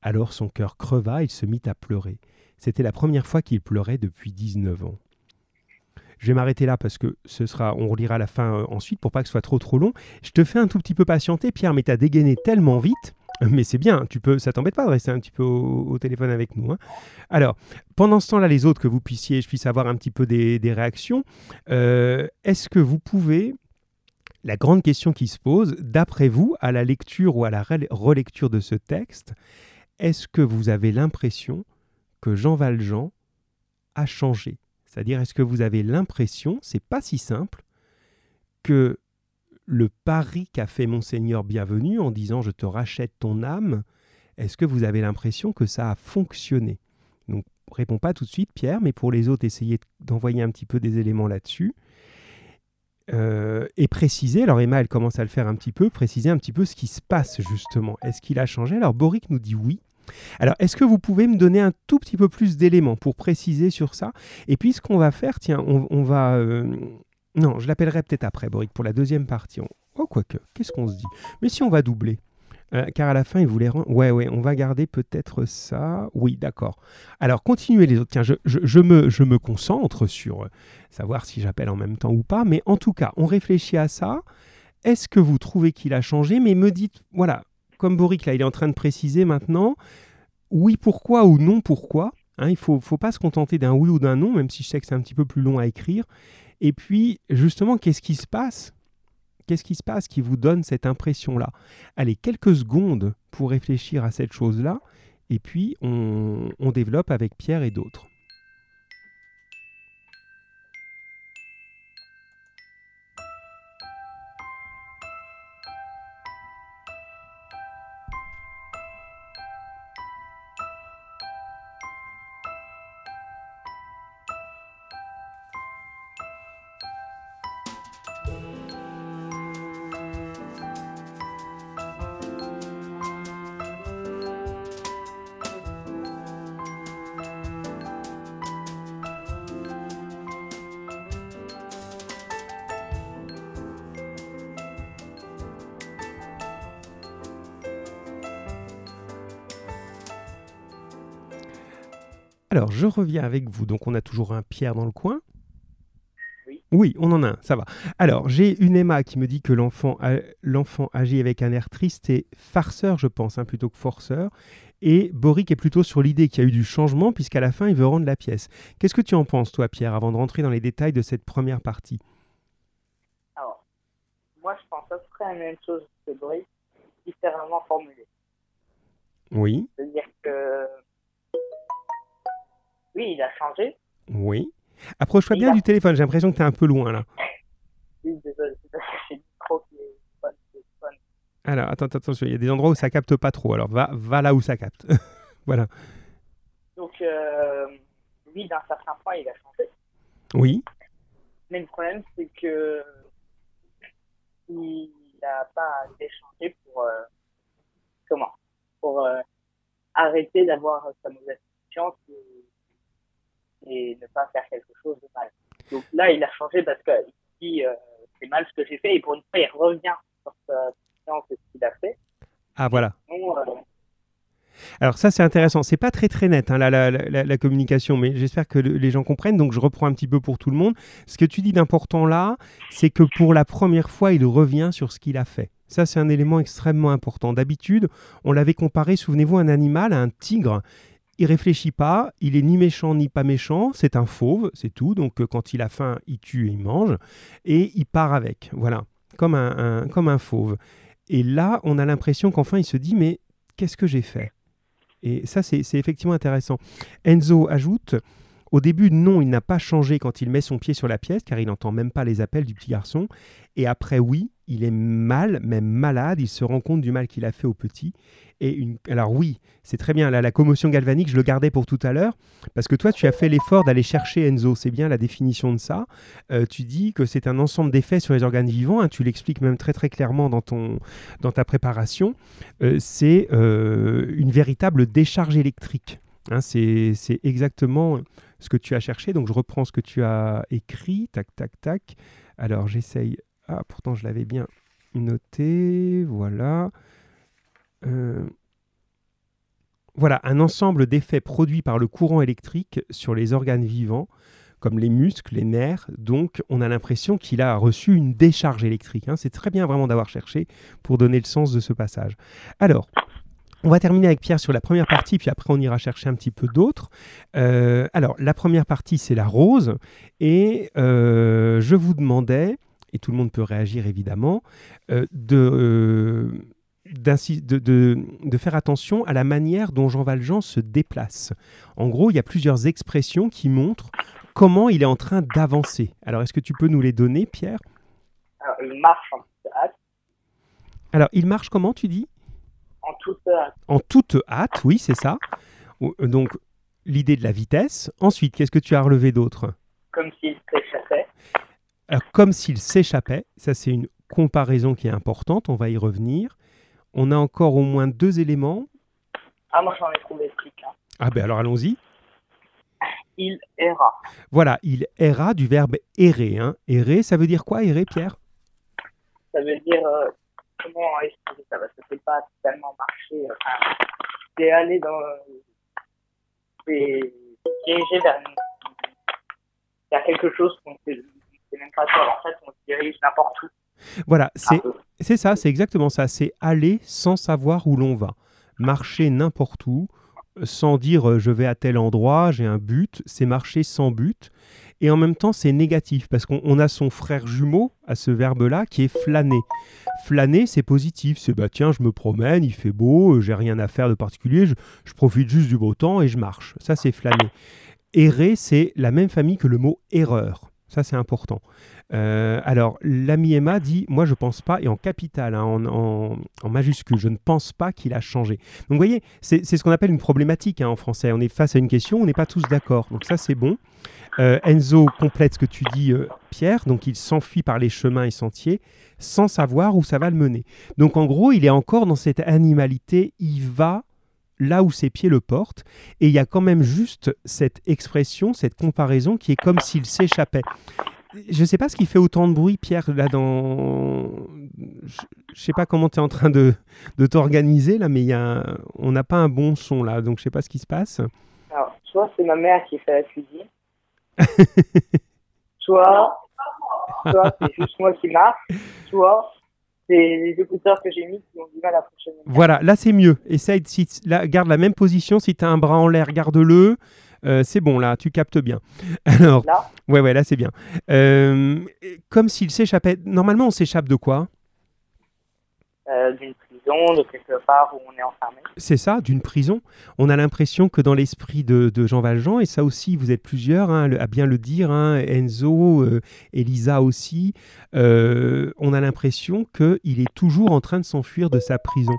A: Alors son cœur creva, il se mit à pleurer. C'était la première fois qu'il pleurait depuis 19 ans. Je vais m'arrêter là parce que ce sera, on relira la fin euh, ensuite pour pas que ce soit trop trop long. Je te fais un tout petit peu patienter, Pierre, mais tu as dégainé tellement vite. Mais c'est bien, tu peux, ça t'embête pas de rester un petit peu au, téléphone avec nous. Hein. Alors, pendant ce temps-là, les autres, que vous puissiez, je puisse avoir un petit peu des, réactions. Euh, est-ce que vous pouvez, la grande question qui se pose, d'après vous, à la lecture ou à la relecture de ce texte, est-ce que vous avez l'impression que Jean Valjean a changé. C'est-à-dire, est-ce que vous avez l'impression, c'est pas si simple, que le pari qu'a fait Monseigneur Bienvenu en disant je te rachète ton âme, est-ce que vous avez l'impression que ça a fonctionné? Donc, réponds pas tout de suite, Pierre, mais pour les autres, essayez d'envoyer un petit peu des éléments là-dessus. Euh, et préciser, alors Emma, elle commence à le faire un petit peu, préciser un petit peu ce qui se passe justement. Est-ce qu'il a changé? Alors Boric nous dit oui. Alors, est-ce que vous pouvez me donner un tout petit peu plus d'éléments pour préciser sur ça? Et puis, ce qu'on va faire, tiens, on, va... Euh, non, je l'appellerai peut-être après, Boric, pour la deuxième partie. Oh, quoique, qu'est-ce qu'on se dit? Mais si on va doubler euh, car à la fin, il voulait rendre... Ouais, ouais, on va garder peut-être ça. Oui, d'accord. Alors, continuez les autres. Tiens, je, je, me, je me concentre sur euh, savoir si j'appelle en même temps ou pas. Mais en tout cas, on réfléchit à ça. Est-ce que vous trouvez qu'il a changé? Mais me dites, voilà, comme Boric, là, il est en train de préciser maintenant, oui, pourquoi ou non, pourquoi. Hein, il ne faut, faut, pas se contenter d'un oui ou d'un non, même si je sais que c'est un petit peu plus long à écrire. Et puis, justement, qu'est-ce qui se passe? Qu'est-ce qui se passe qui vous donne cette impression-là? Allez, quelques secondes pour réfléchir à cette chose-là, et puis on développe avec Pierre et d'autres. Alors, je reviens avec vous. Donc, on a toujours un Pierre dans le coin.
B: Oui.
A: Oui, on en a un, ça va. Alors, j'ai une Emma qui me dit que l'enfant, agit avec un air triste et farceur, je pense, hein, plutôt que forceur. Et Boric est plutôt sur l'idée qu'il y a eu du changement, puisqu'à la fin, il veut rendre la pièce. Qu'est-ce que tu en penses, toi, Pierre, avant de rentrer dans les détails de cette première partie?
B: Alors, moi, je pense à peu près la même chose que Boric, différemment formulée.
A: Oui.
B: C'est-à-dire que oui, il a changé.
A: Oui. Approche-toi bien du téléphone, j'ai l'impression que tu es un peu loin là.
B: Oui, désolé.
A: Alors, attends, attention, il y a des endroits où ça capte pas trop. Alors, va, va là où ça capte. voilà.
B: Donc, euh, lui, d'un certain point, il a changé.
A: Oui.
B: Mais le problème, c'est que il n'a pas été changé pour euh, comment? Pour euh, arrêter d'avoir sa mauvaise conscience et, et ne pas faire quelque chose de mal. Donc là, il a changé parce qu'il dit euh, c'est mal ce que j'ai fait et pour une fois, il revient sur sa conscience et ce qu'il a fait.
A: Ah, voilà.
B: Euh,
A: Alors ça c'est intéressant, c'est pas très très net hein, la, la- la- la communication, mais j'espère que le- les gens comprennent, donc je reprends un petit peu pour tout le monde. Ce que tu dis d'important là, c'est que pour la première fois, il revient sur ce qu'il a fait. Ça c'est un élément extrêmement important. D'habitude, on l'avait comparé, souvenez-vous, un animal, à un tigre. Il réfléchit pas, il est ni méchant ni pas méchant, c'est un fauve, c'est tout. Donc euh, quand il a faim, il tue et il mange, et il part avec, voilà, comme un, comme un fauve. Et là, on a l'impression qu'enfin il se dit, mais qu'est-ce que j'ai fait? Et ça, c'est effectivement intéressant. Enzo ajoute Au début, non, il n'a pas changé quand il met son pied sur la pièce, car il n'entend même pas les appels du petit garçon. Et après, oui, il est mal, même malade, il se rend compte du mal qu'il a fait au petit. Et une... Alors oui, c'est très bien, la commotion galvanique, je le gardais pour tout à l'heure, parce que toi, tu as fait l'effort d'aller chercher Enzo, c'est bien la définition de ça. Euh, tu dis que c'est un ensemble d'effets sur les organes vivants, hein, tu l'expliques même très très clairement dans, ton, dans ta préparation. Euh, c'est euh, une véritable décharge électrique. Hein, c'est exactement ce que tu as cherché. Donc je reprends ce que tu as écrit. Tac, tac, tac. Alors j'essaye. Ah, pourtant je l'avais bien noté. Voilà. Euh, Voilà, un ensemble d'effets produits par le courant électrique sur les organes vivants, comme les muscles, les nerfs. Donc, on a l'impression qu'il a reçu une décharge électrique. hein. C'est très bien vraiment d'avoir cherché pour donner le sens de ce passage. Alors, on va terminer avec Pierre sur la première partie, puis après on ira chercher un petit peu d'autres. Euh, alors, la première partie, c'est la rose. Et euh, je vous demandais, et tout le monde peut réagir évidemment, euh, de, euh, de, de- de faire attention à la manière dont Jean Valjean se déplace. En gros, il y a plusieurs expressions qui montrent comment il est en train d'avancer. Alors, est-ce que tu peux nous les donner, Pierre?
B: Alors, il marche en toute hâte,
A: Alors, il marche comment, tu dis?
B: En toute hâte,
A: En toute hâte, oui, c'est ça. Euh, Donc, l'idée de la vitesse. Ensuite, qu'est-ce que tu as relevé d'autre?
B: Comme s'il s'échappait.
A: Alors, comme s'il s'échappait, ça c'est une comparaison qui est importante, on va y revenir. On a encore au moins deux éléments.
B: Ah, moi j'en ai trouvé plus qu'un.
A: Ah ben alors allons-y.
B: Il erra.
A: Voilà, il erra du verbe errer. hein. Errer, ça veut dire quoi errer, Pierre?
B: Ça veut dire, euh, comment expliquer ça Parce que c'est pas tellement marcher. euh, Enfin, c'est aller dans. C'est diriger vers, une- vers quelque chose qu'on sait, sait même pas quoi. En fait, on se dirige n'importe où.
A: Voilà, c'est
B: peu.
A: c'est ça, c'est exactement ça. C'est aller sans savoir où l'on va. Marcher n'importe où, sans dire euh, je vais à tel endroit, j'ai un but. C'est marcher sans but. Et en même temps, c'est négatif parce qu'on on a son frère jumeau à ce verbe-là qui est flâner. Flâner, c'est positif. C'est bah tiens, je me promène, il fait beau, euh, j'ai rien à faire de particulier, je, je profite juste du beau temps et je marche. Ça, c'est flâner. Errer, c'est la même famille que le mot erreur. Ça, c'est important. Euh, alors, l'ami Emma dit Moi, je pense pas, et en capital, hein, en, majuscule, je ne pense pas qu'il a changé. Donc, vous voyez, c'est c'est ce qu'on appelle une problématique hein, en français. On est face à une question, on n'est pas tous d'accord. Donc, ça, c'est bon. Euh, Enzo complète ce que tu dis, euh, Pierre. Donc, il s'enfuit par les chemins et sentiers sans savoir où ça va le mener. Donc, en gros, il est encore dans cette animalité il va là où ses pieds le portent. Et il y a quand même juste cette expression, cette comparaison qui est comme s'il s'échappait. Je ne sais pas ce qui fait autant de bruit, Pierre, là dans... Je ne sais pas comment tu es en train de, de t'organiser, là, mais y a... on n'a pas un bon son, là, donc je ne sais pas ce qui se passe.
B: Alors, soit c'est ma mère qui fait la cuisine, soit, soit c'est juste moi qui marche, soit c'est les écouteurs que j'ai mis qui ont du mal à fonctionner.
A: Voilà, là c'est mieux. Essaye, si, là, garde la même position. Si tu as un bras en l'air, garde-le. Euh, c'est bon, là, tu captes bien. Alors,
B: Là,
A: ouais, ouais, là c'est bien. Euh, comme s'il s'échappait. Normalement, on s'échappe de quoi?
B: Euh, d'une de quelque part où on est enfermé.
A: C'est ça, d'une prison. On a l'impression que dans l'esprit de, Jean Valjean, et ça aussi, vous êtes plusieurs hein, à bien le dire, hein, Enzo, euh, Elisa aussi, euh, on a l'impression qu'il est toujours en train de s'enfuir de sa prison.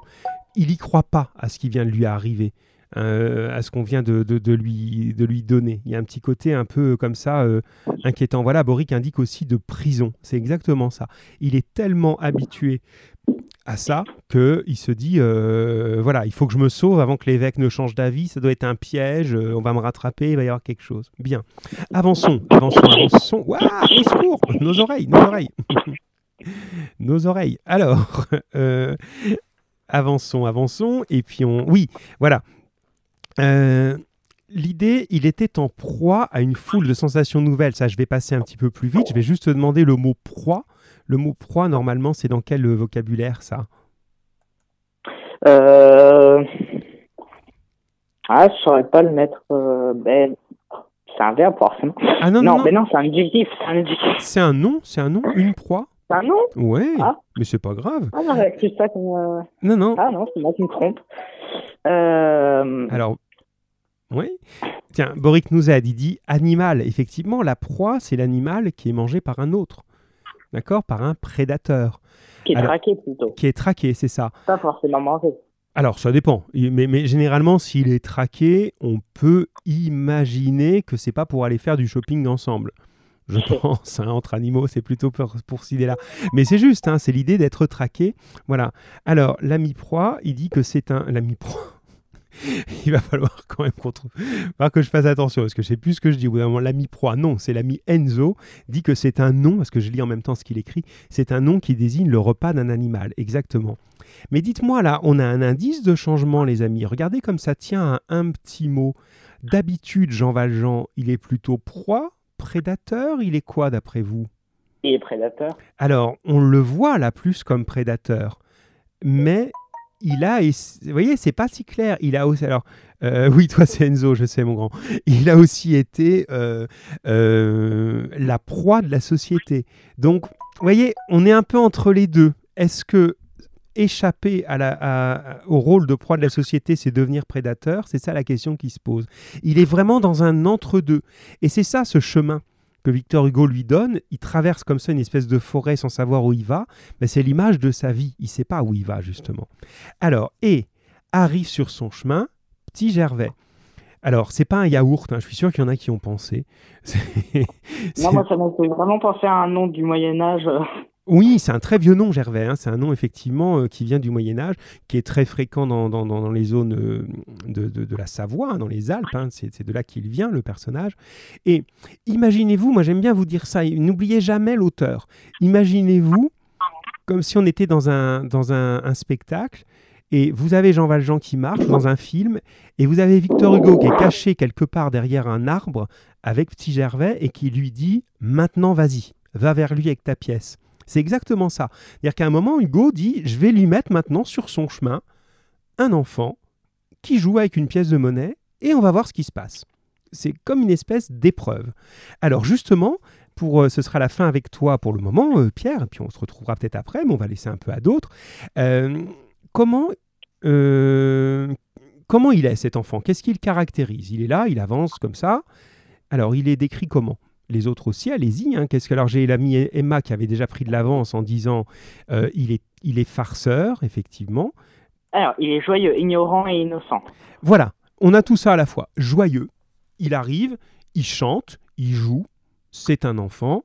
A: Il n'y croit pas à ce qui vient de lui arriver. Euh, à ce qu'on vient de, lui, de lui donner. Il y a un petit côté un peu comme ça inquiétant. Voilà, Boric indique aussi de prison. C'est exactement ça. Il est tellement habitué à ça qu'il se dit euh, voilà, il faut que je me sauve avant que l'évêque ne change d'avis. Ça doit être un piège. on va me rattraper. Il va y avoir quelque chose. Bien. Avançons, avançons, avançons. Waouh, au secours Nos oreilles, nos oreilles. nos oreilles. Alors, avançons, avançons. Et puis on. Oui, voilà. Euh, l'idée, il était en proie à une foule de sensations nouvelles. Ça, je vais passer un petit peu plus vite. Je vais juste te demander le mot proie. Le mot proie, normalement, c'est dans quel vocabulaire ça?
B: Euh... Ah, je saurais pas le mettre. Euh, ben, c'est un verbe, forcément.
A: Ah non, non,
B: non. mais non, c'est un adjectif.
A: C'est un, nom, c'est un nom, une proie?
B: C'est un nom?
A: Ouais, ah. mais c'est pas grave.
B: Ah non, c'est ça qu'on.
A: Non, non.
B: Ah non, c'est moi qui me trompe. Euh...
A: Alors, oui. Tiens, Boric nous a dit, animal. Effectivement, la proie, c'est l'animal qui est mangé par un autre. D'accord Par un prédateur.
B: Qui est traqué plutôt.
A: Qui est traqué, c'est ça.
B: Pas forcément mangé.
A: Alors, ça dépend. Mais, mais généralement, s'il est traqué, on peut imaginer que c'est pas pour aller faire du shopping ensemble. Je pense, hein, entre animaux, c'est plutôt pour, pour cette idée-là. Mais c'est juste, hein, c'est l'idée d'être traqué. Voilà. Alors, l'ami proie, il dit que c'est un. L'ami proie. il va falloir quand même qu'on trouve... que je fasse attention parce que je sais plus ce que je dis. Au bout d'un moment, l'ami proie, non, c'est l'ami Enzo, dit que c'est un nom, parce que je lis en même temps ce qu'il écrit, c'est un nom qui désigne le repas d'un animal, exactement. Mais dites-moi là, on a un indice de changement, les amis. Regardez comme ça tient à un petit mot. D'habitude, Jean Valjean, il est plutôt proie, prédateur, il est quoi d'après vous?
B: Il est prédateur.
A: Alors, on le voit là plus comme prédateur, mais il a, vous voyez, c'est pas si clair. Il a aussi, alors, euh, oui, toi c'est Enzo, je sais mon grand. Il a aussi été euh, euh, la proie de la société. Donc, vous voyez, on est un peu entre les deux. Est-ce que échapper au rôle de proie de la société, c'est devenir prédateur? C'est ça la question qui se pose. Il est vraiment dans un entre-deux. Et c'est ça ce chemin que Victor Hugo lui donne, il traverse comme ça une espèce de forêt sans savoir où il va, mais c'est l'image de sa vie, il ne sait pas où il va justement. Alors, et arrive sur son chemin, petit Gervais. Alors, c'est pas un yaourt, hein, je suis sûr qu'il y en a qui ont pensé.
B: non, moi, ça m'a fait vraiment penser à un nom du Moyen-Âge.
A: Oui, c'est un très vieux nom, Gervais. Hein. C'est un nom effectivement euh, qui vient du Moyen Âge, qui est très fréquent dans, les zones euh, de, la Savoie, hein, dans les Alpes. Hein. C'est de là qu'il vient, le personnage. Et imaginez-vous, moi j'aime bien vous dire ça, n'oubliez jamais l'auteur. Imaginez-vous comme si on était dans un, dans un, spectacle et vous avez Jean Valjean qui marche dans un film, et vous avez Victor Hugo qui est caché quelque part derrière un arbre avec Petit Gervais et qui lui dit Maintenant vas-y, va vers lui avec ta pièce. C'est exactement ça. C'est-à-dire qu'à un moment, Hugo dit Je vais lui mettre maintenant sur son chemin un enfant qui joue avec une pièce de monnaie et on va voir ce qui se passe. C'est comme une espèce d'épreuve. Alors justement, pour, euh, ce sera la fin avec toi pour le moment, euh, Pierre, et puis on se retrouvera peut-être après, mais on va laisser un peu à d'autres. Euh, comment, comment il est cet enfant? Qu'est-ce qu'il caractérise? Il est là, il avance comme ça? Alors il est décrit comment? Les autres aussi, allez-y. Hein. Qu'est-ce que alors j'ai l'ami Emma qui avait déjà pris de l'avance en disant euh, il est il est farceur effectivement.
B: Alors il est joyeux, ignorant et innocent.
A: Voilà, on a tout ça à la fois. Joyeux, il arrive, il chante, il joue, c'est un enfant.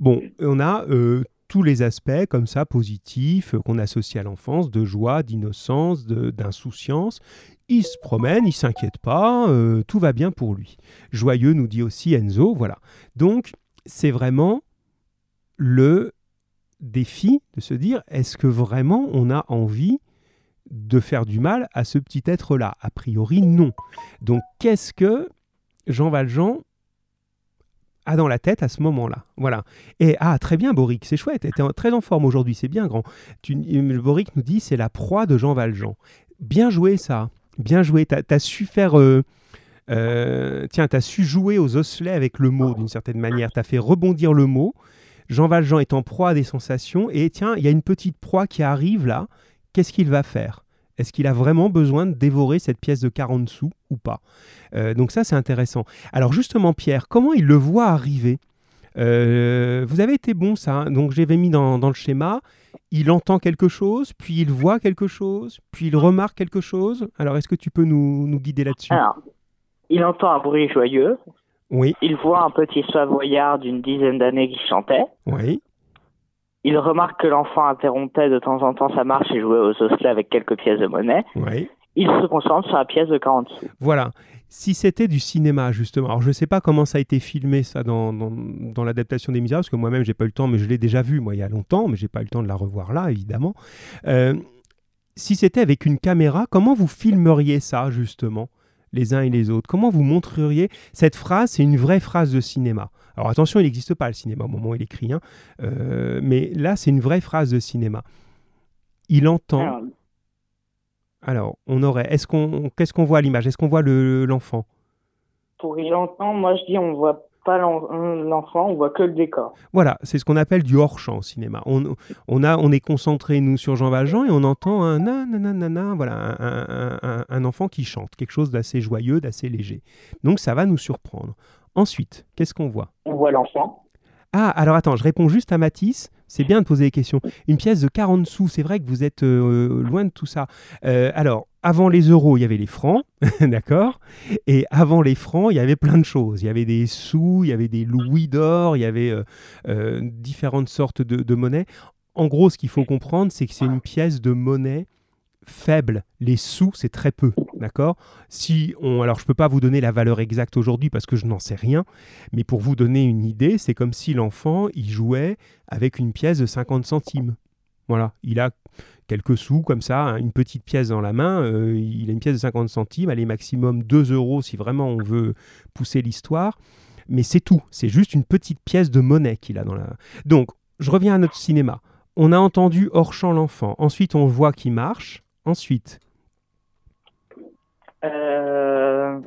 A: Bon, on a euh, tous les aspects comme ça positifs euh, qu'on associe à l'enfance, de joie, d'innocence, d'insouciance. Il se promène, il s'inquiète pas, euh, tout va bien pour lui. Joyeux nous dit aussi Enzo, voilà. Donc c'est vraiment le défi de se dire est-ce que vraiment on a envie de faire du mal à ce petit être-là? A priori non. Donc qu'est-ce que Jean Valjean a dans la tête à ce moment-là? Voilà. Et ah, très bien, Boric, c'est chouette. Tu es très en forme aujourd'hui, c'est bien grand. Tu, Boric nous dit c'est la proie de Jean Valjean. Bien joué, ça. Bien joué. Tu su faire. Euh, euh, tiens, tu su jouer aux osselets avec le mot d'une certaine manière. Tu as fait rebondir le mot. Jean Valjean est en proie à des sensations. Et tiens, il y a une petite proie qui arrive là, qu'est-ce qu'il va faire? Est-ce qu'il a vraiment besoin de dévorer cette pièce de 40 sous ou pas? Euh, Donc ça, c'est intéressant. Alors justement, Pierre, comment il le voit arriver? Euh, Vous avez été bon, ça. hein. Donc j'avais mis dans, dans le schéma, il entend quelque chose, puis il voit quelque chose, puis il remarque quelque chose. Alors est-ce que tu peux nous, nous guider là-dessus?
B: Alors, il entend un bruit joyeux.
A: Oui,
B: Il voit un petit savoyard d'une dizaine d'années qui chantait.
A: oui,
B: Il remarque que l'enfant interrompait de temps en temps sa marche et jouait aux osselets avec quelques pièces de monnaie.
A: oui.
B: Il se concentre sur la pièce de 40 sous.
A: Voilà. Si c'était du cinéma, justement, alors je ne sais pas comment ça a été filmé, ça, dans, dans, l'adaptation des Misérables, parce que moi-même, j'ai pas eu le temps, mais je l'ai déjà vu, moi, il y a longtemps, mais j'ai pas eu le temps de la revoir là, évidemment. Euh, si c'était avec une caméra, comment vous filmeriez ça, justement, les uns et les autres? Comment vous montreriez Cette phrase, c'est une vraie phrase de cinéma? Alors attention, il n'existe pas le cinéma au moment où il écrit, hein. Euh, mais là, c'est une vraie phrase de cinéma. Il entend.
B: Alors,
A: on aurait. Est-ce qu'on, qu'est-ce qu'on voit à l'image? Est-ce qu'on voit le- l'enfant?
B: Pour il entend, moi je dis on voit pas l'en- l'enfant, on voit que le décor.
A: Voilà, c'est ce qu'on appelle du hors-champ au cinéma. On, on, a, on est concentré, nous, sur Jean Valjean et on entend un nananana, voilà, un, un- un- un enfant qui chante, quelque chose d'assez joyeux, d'assez léger. Donc ça va nous surprendre. Ensuite, qu'est-ce qu'on voit?
B: On voit l'enfant.
A: Ah, alors attends, je réponds juste à Matisse. C'est bien de poser des questions. Une pièce de 40 sous, c'est vrai que vous êtes euh, loin de tout ça. Euh, alors, avant les euros, il y avait les francs, d'accord? Et avant les francs, il y avait plein de choses. Il y avait des sous, il y avait des louis d'or, il y avait euh, différentes sortes de, de monnaies. En gros, ce qu'il faut comprendre, c'est que c'est une pièce de monnaie faible. Les sous, c'est très peu, d'accord? Si on, alors je peux pas vous donner la valeur exacte aujourd'hui parce que je n'en sais rien, mais pour vous donner une idée, c'est comme si l'enfant il jouait avec une pièce de 50 centimes. Voilà, il a quelques sous comme ça, hein, une petite pièce dans la main, euh, il a une pièce de 50 centimes, elle est maximum 2 euros si vraiment on veut pousser l'histoire, mais c'est tout, c'est juste une petite pièce de monnaie qu'il a dans la... Donc, je reviens à notre cinéma. On a entendu hors champ l'enfant, ensuite on voit qu'il marche, ensuite,
B: Euh...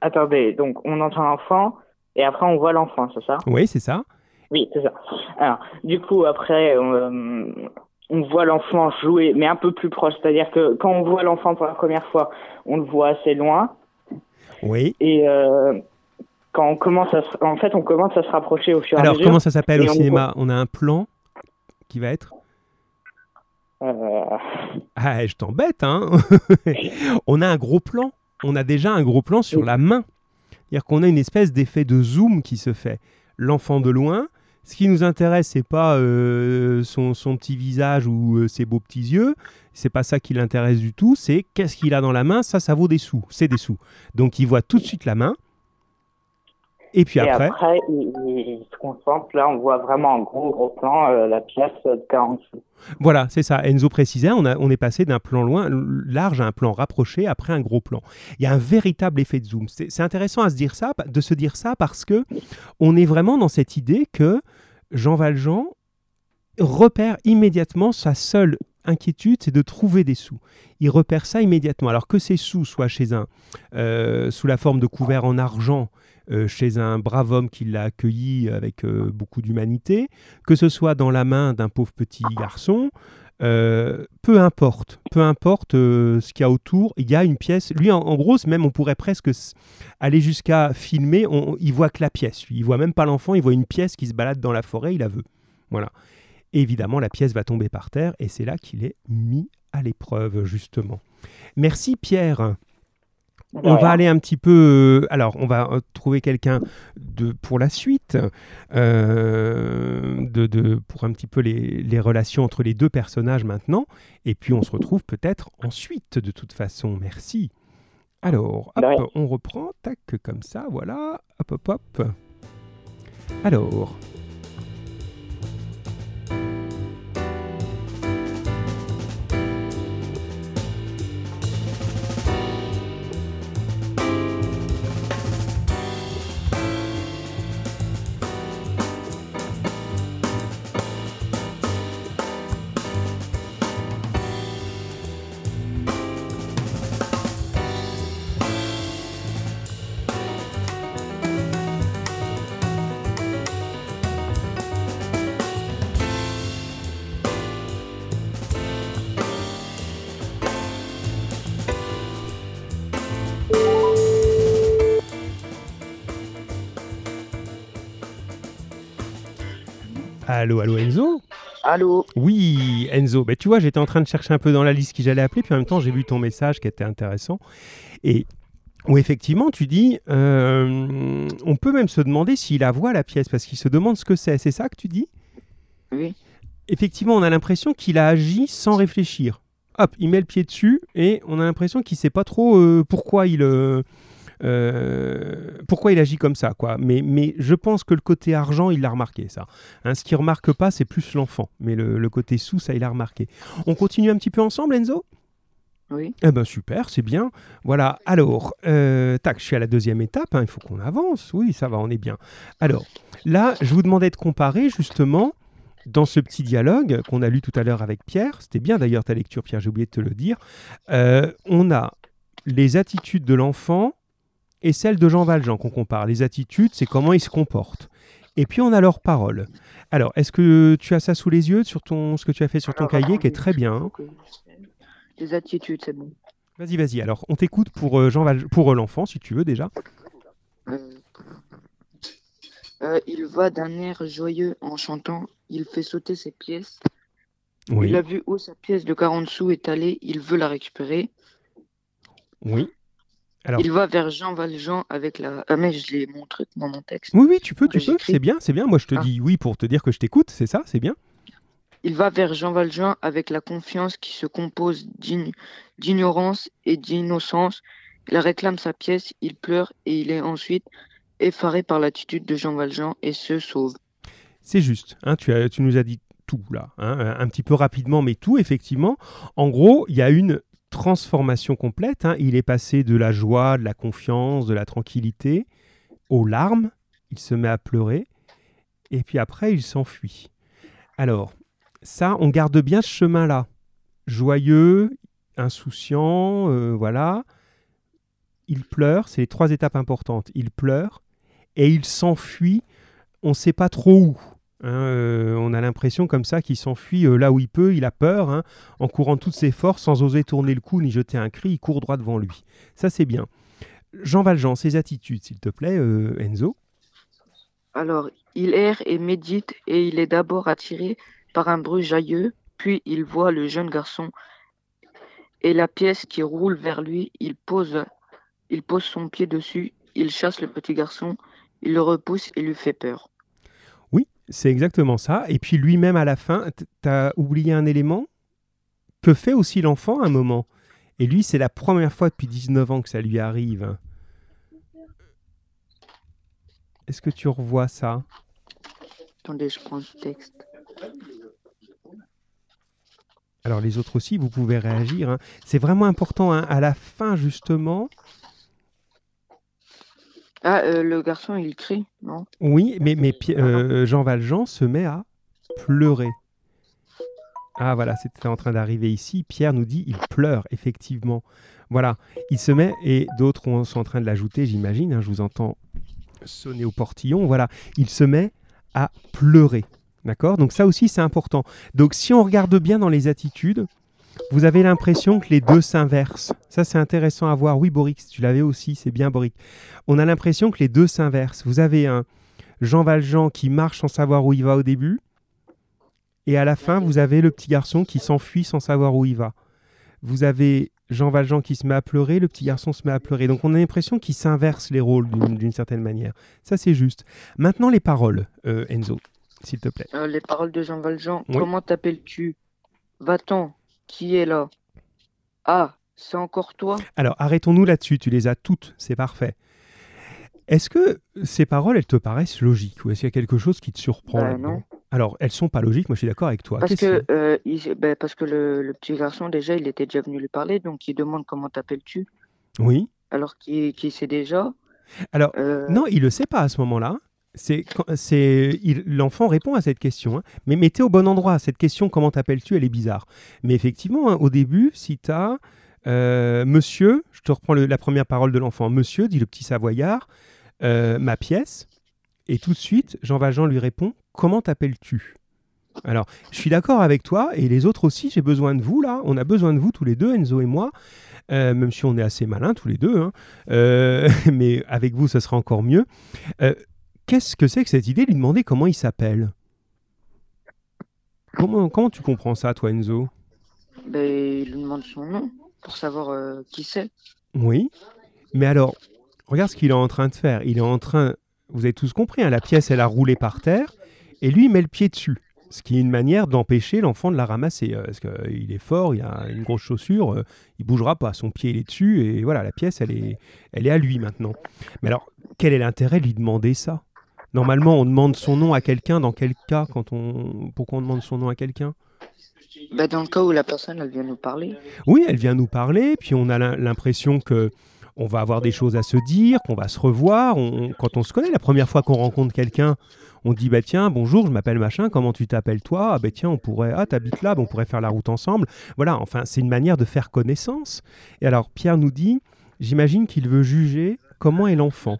B: Attendez, donc on entend l'enfant et après on voit l'enfant, c'est ça?
A: Oui c'est ça,
B: Oui, c'est ça. Alors, du coup, après, euh, on voit l'enfant jouer, mais un peu plus proche. C'est-à-dire que quand on voit l'enfant pour la première fois, on le voit assez loin.
A: oui.
B: Et euh, quand on commence à se... En fait, on commence à se rapprocher au fur et à
A: Alors
B: mesure.
A: comment ça s'appelle au
B: on
A: cinéma? On a un plan qui va être...
B: Euh,
A: Ah, je t'embête, hein On a un gros plan. On a déjà un gros plan sur
B: Oui.
A: la main. C'est-à-dire qu'on a une espèce d'effet de zoom qui se fait. L'enfant de loin. Ce qui nous intéresse, c'est pas euh, son, son petit visage ou euh, ses beaux petits yeux. C'est pas ça qui l'intéresse du tout. C'est qu'est-ce qu'il a dans la main? Ça, ça vaut des sous. C'est des sous. Donc, il voit tout de suite la main. Et puis
B: et
A: après,
B: après, il, il se concentre. Là, on voit vraiment en gros, gros plan euh, la pièce de 40 sous.
A: Voilà, c'est ça. Enzo précisait, on, a, on est passé d'un plan loin, large à un plan rapproché après un gros plan. Il y a un véritable effet de zoom. C'est c'est intéressant à se dire ça, de se dire ça parce que on est vraiment dans cette idée que Jean Valjean repère immédiatement sa seule c'est de trouver des sous. Il repère ça immédiatement. Alors que ces sous soient chez un, euh, sous la forme de couverts en argent, euh, chez un brave homme qui l'a accueilli avec euh, beaucoup d'humanité, que ce soit dans la main d'un pauvre petit garçon, peu importe, peu importe ce qu'il y a autour, il y a une pièce. Lui, en, gros, même on pourrait presque aller jusqu'à filmer. On, il voit que la pièce. Lui, il voit même pas l'enfant. Il voit une pièce qui se balade dans la forêt. Il la veut. Voilà. Évidemment, la pièce va tomber par terre et c'est là qu'il est mis à l'épreuve justement. Merci Pierre. On va aller un petit peu. euh, alors, on va euh, trouver quelqu'un de pour la suite, euh, de, de- pour un petit peu les, les relations entre les deux personnages maintenant. Et puis, on se retrouve peut-être ensuite, de toute façon. Merci. Alors, hop, on reprend, tac, comme ça, voilà. Hop, hop, hop. Alors. Allô, allô Enzo
C: Allô
A: Oui, Enzo. Ben, tu vois, j'étais en train de chercher un peu dans la liste qui j'allais appeler, puis en même temps, j'ai vu ton message qui était intéressant. Et où effectivement, tu dis, euh, on peut même se demander s'il a voix la pièce, parce qu'il se demande ce que c'est. C'est ça que tu dis?
C: Oui.
A: Effectivement, on a l'impression qu'il a agi sans réfléchir. Hop, il met le pied dessus et on a l'impression qu'il ne sait pas trop euh, pourquoi il... euh, pourquoi il agit comme ça, quoi? Mais, mais je pense que le côté argent, il l'a remarqué, ça. Hein, ce qu'il remarque pas, c'est plus l'enfant. Mais le, le côté sous, ça, il a remarqué. On continue un petit peu ensemble, Enzo?
C: Oui.
A: Eh ben super, c'est bien. Voilà, alors, euh, tac, je suis à la deuxième étape, hein, il faut qu'on avance. Oui, ça va, on est bien. Alors, là, je vous demandais de comparer justement dans ce petit dialogue qu'on a lu tout à l'heure avec Pierre. C'était bien d'ailleurs ta lecture, Pierre, j'ai oublié de te le dire. Euh, on a les attitudes de l'enfant et celles de Jean Valjean qu'on compare. Les attitudes, c'est comment il se comporte. Et puis on a leurs paroles. Alors, est-ce que tu as ça sous les yeux sur ton, ce que tu as fait sur ton
C: Alors,
A: cahier, qui est très bien hein?
C: Les attitudes, c'est bon.
A: Vas-y, vas-y. Alors, on t'écoute pour euh, Jean pour euh, l'enfant, si tu veux déjà.
C: Euh, il va d'un air joyeux en chantant. Il fait sauter ses pièces.
A: Oui.
C: Il a vu où sa pièce de 40 sous est allée. Il veut la récupérer.
A: Oui. Alors-
C: Il va vers Jean Valjean avec la. Ah, mais je l'ai mon truc dans mon texte.
A: Oui, oui, tu peux, tu peux. C'est bien, c'est bien. Moi, je te
C: Ah.
A: dis oui pour te dire que je t'écoute. C'est ça, c'est bien.
C: Il va vers Jean Valjean avec la confiance qui se compose d'ign- d'ignorance et d'innocence. Il réclame sa pièce, il pleure et il est ensuite effaré par l'attitude de Jean Valjean et se sauve.
A: C'est juste. hein, tu, as, tu nous as dit tout là. hein, un petit peu rapidement, mais tout, effectivement. En gros, il y a une transformation complète. hein. Il est passé de la joie, de la confiance, de la tranquillité aux larmes. Il se met à pleurer. Et puis après, il s'enfuit. Alors, ça, on garde bien ce chemin-là. Joyeux, insouciant, euh, voilà. Il pleure, c'est les trois étapes importantes. Il pleure et il s'enfuit, on ne sait pas trop où. Hein, euh, on a l'impression comme ça qu'il s'enfuit euh, là où il peut, il a peur, hein, en courant toutes ses forces, sans oser tourner le cou ni jeter un cri, il court droit devant lui. Ça, c'est bien. Jean Valjean, ses attitudes, s'il te plaît, euh, Enzo.
C: Alors, il erre et médite et il est d'abord attiré par un bruit jailleux, puis il voit le jeune garçon et la pièce qui roule vers lui. Il pose, il pose son pied dessus, il chasse le petit garçon, il le repousse et lui fait peur.
A: C'est exactement ça. Et puis lui-même, à la fin, t- t'as oublié un élément que fait aussi l'enfant à un moment. Et lui, c'est la première fois depuis 19 ans que ça lui arrive. Est-ce que tu revois ça?
C: Attendez, je prends le texte.
A: Alors les autres aussi, vous pouvez réagir. hein. C'est vraiment important. hein. À la fin, justement,
C: Ah, euh, le garçon, il crie, non?
A: oui, mais, mais euh, Jean Valjean se met à pleurer. Ah voilà, c'était en train d'arriver ici. Pierre nous dit, il pleure, effectivement. Voilà, il se met, et d'autres ont- sont en train de l'ajouter, j'imagine, hein, je vous entends sonner au portillon. Voilà, il se met à pleurer. D'accord? Donc ça aussi, c'est important. Donc si on regarde bien dans les attitudes, vous avez l'impression que les deux s'inversent. Ça, c'est intéressant à voir. Oui, Boric, tu l'avais aussi, c'est bien, Boric. On a l'impression que les deux s'inversent. Vous avez un Jean Valjean qui marche sans savoir où il va au début, et à la fin, vous avez le petit garçon qui s'enfuit sans savoir où il va. Vous avez Jean Valjean qui se met à pleurer, le petit garçon se met à pleurer. Donc on a l'impression qu'ils s'inversent les rôles d'une d'une certaine manière. Ça, c'est juste. Maintenant, les paroles, euh, Enzo, s'il te plaît.
C: Euh, les paroles de Jean Valjean.
A: Oui.
C: Comment t'appelles-tu? Va-t'en. Qui est là? Ah, c'est encore toi?
A: Alors, arrêtons-nous là-dessus. Tu les as toutes, c'est parfait. Est-ce que ces paroles, elles te paraissent logiques ou est-ce qu'il y a quelque chose qui te surprend là-dedans?
C: non.
A: Alors, elles sont pas logiques, moi je suis d'accord avec toi.
C: Parce
A: Qu'est-ce
C: que, euh, il- ben, parce que le, le petit garçon, déjà, il était déjà venu lui parler, donc il demande comment t'appelles-tu,
A: Oui.
C: alors qu'il qu'il sait déjà.
A: Alors,
C: Euh,
A: Non, il le sait pas à ce moment-là. C'est, l'enfant répond à cette question. hein. Mais mettez au bon endroit. Cette question, comment t'appelles-tu, elle est bizarre. Mais effectivement, hein, au début, si tu as Monsieur, je te reprends la première parole de l'enfant. Monsieur, dit le petit Savoyard, euh, ma pièce. Et tout de suite, Jean Valjean lui répond, comment t'appelles-tu? Alors, je suis d'accord avec toi et les autres aussi. J'ai besoin de vous là. On a besoin de vous tous les deux, Enzo et moi. Euh, même si on est assez malins tous les deux, hein. Euh, mais avec vous, ce sera encore mieux. Euh, Qu'est-ce que c'est que cette idée de lui demander comment il s'appelle? Comment, comment tu comprends ça, toi, Enzo?
C: Ben, il lui demande son nom pour savoir euh, qui c'est.
A: Oui. Mais alors, regarde ce qu'il est en train de faire. Il est en train, vous avez tous compris, hein, la pièce, elle a roulé par terre, et lui, il met le pied dessus. Ce qui est une manière d'empêcher l'enfant de la ramasser. euh, Parce qu'il est fort, il a une grosse chaussure, euh, il bougera pas. Son pied, il est dessus, et voilà, la pièce, elle est, elle est à lui maintenant. Mais alors, quel est l'intérêt de lui demander ça? Normalement, on demande son nom à quelqu'un. Dans quel cas quand on... Pourquoi on demande son nom à quelqu'un?
C: Ben, dans le cas où la personne, elle vient nous parler.
A: Oui, elle vient nous parler, puis on a l'im- l'impression que on va avoir des choses à se dire, qu'on va se revoir. On- quand on se connaît, la première fois qu'on rencontre quelqu'un, on dit bah tiens, bonjour, je m'appelle machin, comment tu t'appelles toi? Ah bah tiens, on pourrait ah t'habites là, bah, on pourrait faire la route ensemble. Voilà, enfin c'est une manière de faire connaissance. Et alors Pierre nous dit, j'imagine qu'il veut juger comment est l'enfant.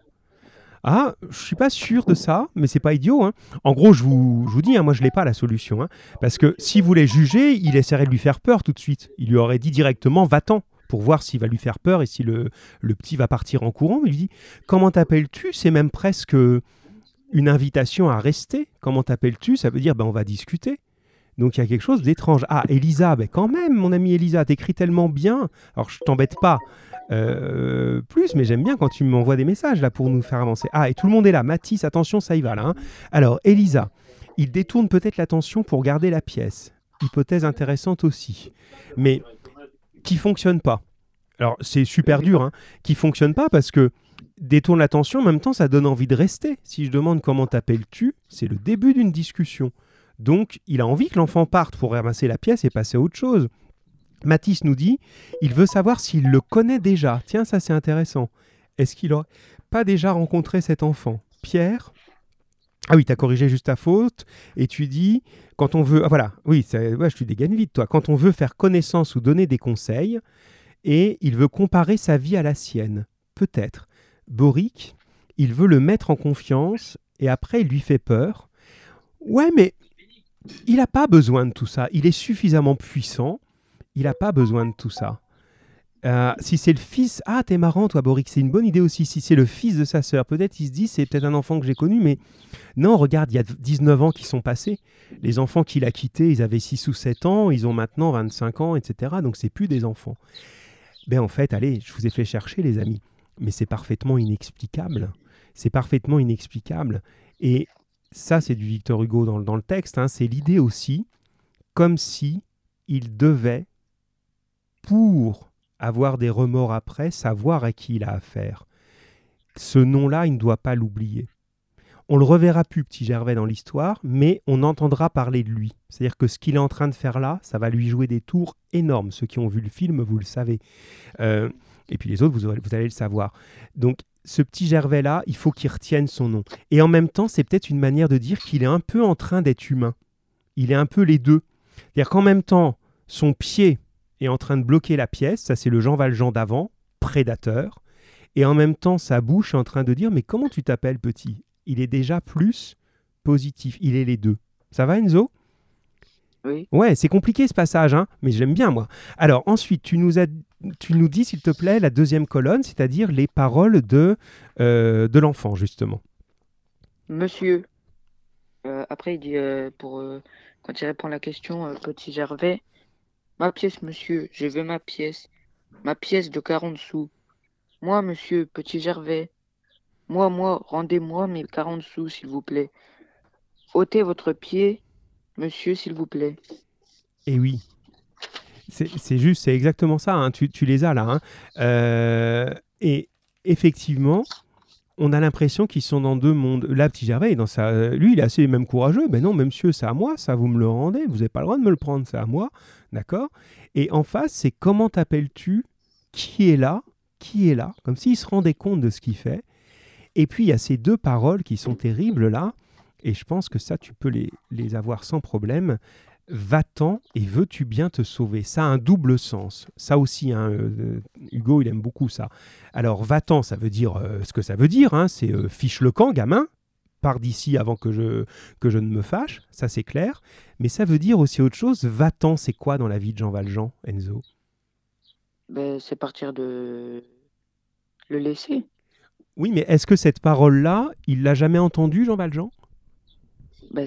A: Ah, je suis pas sûr de ça, mais c'est pas idiot. hein. En gros, je vous, dis, hein, moi je l'ai pas la solution, hein. parce que s'il voulait juger, il essaierait de lui faire peur tout de suite. Il lui aurait dit directement va-t'en pour voir s'il va lui faire peur et si le, le petit va partir en courant. Il lui dit comment t'appelles-tu? C'est même presque une invitation à rester. Comment t'appelles-tu? Ça veut dire ben on va discuter. Donc il y a quelque chose d'étrange. Ah, Elisa, ben quand même, mon ami Elisa, t'écris tellement bien. Alors je t'embête pas euh, plus, mais j'aime bien quand tu m'envoies des messages là pour nous faire avancer. Ah, et tout le monde est là. Mathis, attention, ça y va là. hein. Alors, Elisa, il détourne peut-être l'attention pour garder la pièce. Hypothèse intéressante aussi. Mais qui fonctionne pas. Alors, c'est super dur, hein, qui fonctionne pas parce que détourne l'attention, en même temps, ça donne envie de rester. Si je demande comment t'appelles-tu, c'est le début d'une discussion. Donc, il a envie que l'enfant parte pour ramasser la pièce et passer à autre chose. Mathis nous dit, il veut savoir s'il le connaît déjà. Tiens, ça c'est intéressant. Est-ce qu'il a pas déjà rencontré cet enfant? Pierre? Ah oui, tu as corrigé juste ta faute. Et tu dis, quand on veut... Ah voilà, oui, ça- ouais, je te dégaine vite, toi. Quand on veut faire connaissance ou donner des conseils, et il veut comparer sa vie à la sienne. Peut-être. Boric, il veut le mettre en confiance, et après il lui fait peur. Ouais, mais il n'a pas besoin de tout ça. Il est suffisamment puissant. Il n'a pas besoin de tout ça. Euh, si c'est le fils, ah t'es marrant toi Boric, c'est une bonne idée aussi. Si c'est le fils de sa sœur, peut-être il se dit c'est peut-être un enfant que j'ai connu, mais non, regarde, il y a 19 ans qui sont passés. Les enfants qu'il a quittés, ils avaient 6 ou 7 ans, ils ont maintenant 25 ans, etc. Donc c'est plus des enfants. Ben en fait, allez, je vous ai fait chercher les amis, mais c'est parfaitement inexplicable. C'est parfaitement inexplicable. Et ça, c'est du Victor Hugo dans, le- texte. hein. C'est l'idée aussi, comme si il devait, pour avoir des remords après, savoir à qui il a affaire. Ce nom-là, il ne doit pas l'oublier. On le reverra plus, petit Gervais, dans l'histoire, mais on entendra parler de lui. C'est-à-dire que ce qu'il est en train de faire là, ça va lui jouer des tours énormes. Ceux qui ont vu le film, vous le savez. Euh, et puis les autres, vous, vous allez le savoir. Donc, ce petit Gervais-là, il faut qu'il retienne son nom. Et en même temps, c'est peut-être une manière de dire qu'il est un peu en train d'être humain. Il est un peu les deux. C'est-à-dire qu'en même temps, son pied est en train de bloquer la pièce, ça c'est le Jean Valjean d'avant, prédateur, et en même temps, sa bouche est en train de dire Mais comment tu t'appelles, petit? Il est déjà plus positif, il est les deux. Ça va, Enzo?
C: Oui.
A: Ouais, c'est compliqué ce passage, hein, mais j'aime bien, moi. Alors, ensuite, tu nous, as, tu nous dis, s'il te plaît, la deuxième colonne, c'est-à-dire les paroles de, euh, de l'enfant, justement.
C: Monsieur. Euh, après, il dit, euh, pour, quand il répond à la question, petit Gervais, ma pièce, monsieur, je veux ma pièce. Ma pièce de 40 sous. Moi, monsieur, petit Gervais. Moi, moi, rendez-moi mes 40 sous, s'il vous plaît. ôtez votre pied, monsieur, s'il vous plaît.
A: Et oui. C'est juste, c'est exactement ça. hein. Tu, les as là. hein. Euh, et effectivement, on a l'impression qu'ils sont dans deux mondes. Là, petit Gervais, dans lui, il est assez même courageux. Ben non, monsieur, c'est à moi, ça, vous me le rendez. Vous n'avez pas le droit de me le prendre, c'est à moi. D'accord? Et en face, c'est comment t'appelles-tu? Qui est là? Qui est là? Comme s'il se rendait compte de ce qu'il fait. Et puis, il y a ces deux paroles qui sont terribles là. Et je pense que ça, tu peux les avoir sans problème. Va-t'en et veux-tu bien te sauver? Ça a un double sens. Ça aussi, hein, euh, Hugo, il aime beaucoup ça. Alors, va-t'en, ça veut dire euh, ce que ça veut dire. hein, c'est euh, fiche le camp, gamin. Pars d'ici avant que je, que je ne me fâche. Ça, c'est clair. Mais ça veut dire aussi autre chose. Va-t'en, c'est quoi dans la vie de Jean Valjean, Enzo?
C: Ben, c'est partir de le laisser.
A: Oui, mais est-ce que cette parole-là, il l'a jamais entendue, Jean Valjean?
C: Bah.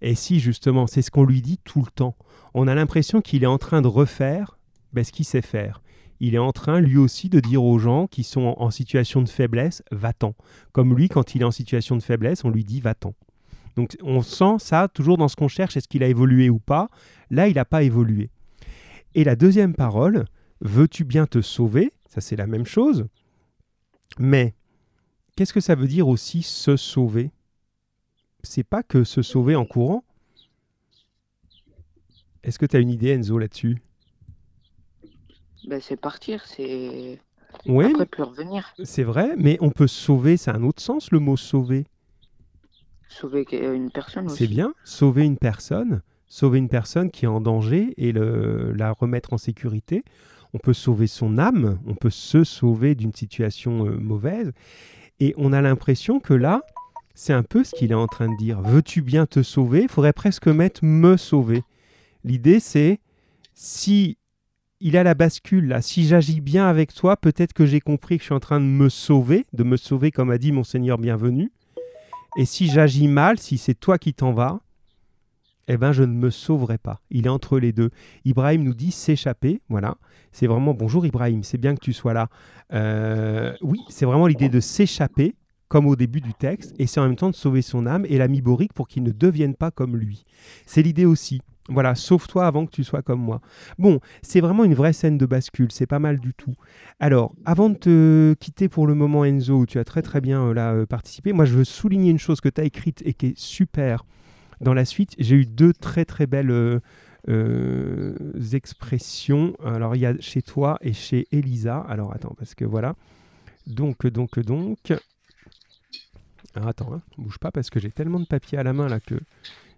A: Et si, justement, c'est ce qu'on lui dit tout le temps. On a l'impression qu'il est en train de refaire ben, ce qu'il sait faire. Il est en train, lui aussi, de dire aux gens qui sont en situation de faiblesse, va-t'en. Comme lui, quand il est en situation de faiblesse, on lui dit va-t'en. Donc on sent ça toujours dans ce qu'on cherche, est-ce qu'il a évolué ou pas Là, il n'a pas évolué. Et la deuxième parole, veux-tu bien te sauver? Ça, c'est la même chose. Mais qu'est-ce que ça veut dire aussi se sauver? C'est pas que se sauver en courant. Est-ce que tu as une idée, Enzo, là-dessus?
C: Ben c'est partir, c'est.
A: Oui,
C: Après, plus revenir.
A: c'est vrai, mais on peut sauver, c'est un autre sens le mot sauver.
C: Sauver que- une personne aussi.
A: C'est bien, sauver une personne, sauver une personne qui est en danger et le- la remettre en sécurité. On peut sauver son âme, on peut se sauver d'une situation euh, mauvaise. Et on a l'impression que là, c'est un peu ce qu'il est en train de dire. Veux-tu bien te sauver? Il faudrait presque mettre me sauver. L'idée, c'est si il a la bascule là, si j'agis bien avec toi, peut-être que j'ai compris que je suis en train de me sauver, de me sauver comme a dit mon Seigneur bienvenu. Et si j'agis mal, si c'est toi qui t'en vas, eh ben je ne me sauverai pas. Il est entre les deux. Ibrahim nous dit s'échapper. Voilà. C'est vraiment bonjour Ibrahim, c'est bien que tu sois là. Euh, oui, c'est vraiment l'idée de s'échapper, comme au début du texte, et c'est en même temps de sauver son âme et l'ami borique pour qu'il ne devienne pas comme lui. C'est l'idée aussi. Voilà, sauve-toi avant que tu sois comme moi. Bon, c'est vraiment une vraie scène de bascule, c'est pas mal du tout. Alors, avant de te quitter pour le moment, Enzo, où tu as très très bien euh, là euh, participé, moi je veux souligner une chose que tu as écrite et qui est super dans la suite. J'ai eu deux très très belles euh, expressions. Alors, il y a chez toi et chez Elisa. Alors, attends, parce que voilà. Donc, donc, donc. Attends, hein, bouge pas parce que j'ai tellement de papier à la main là que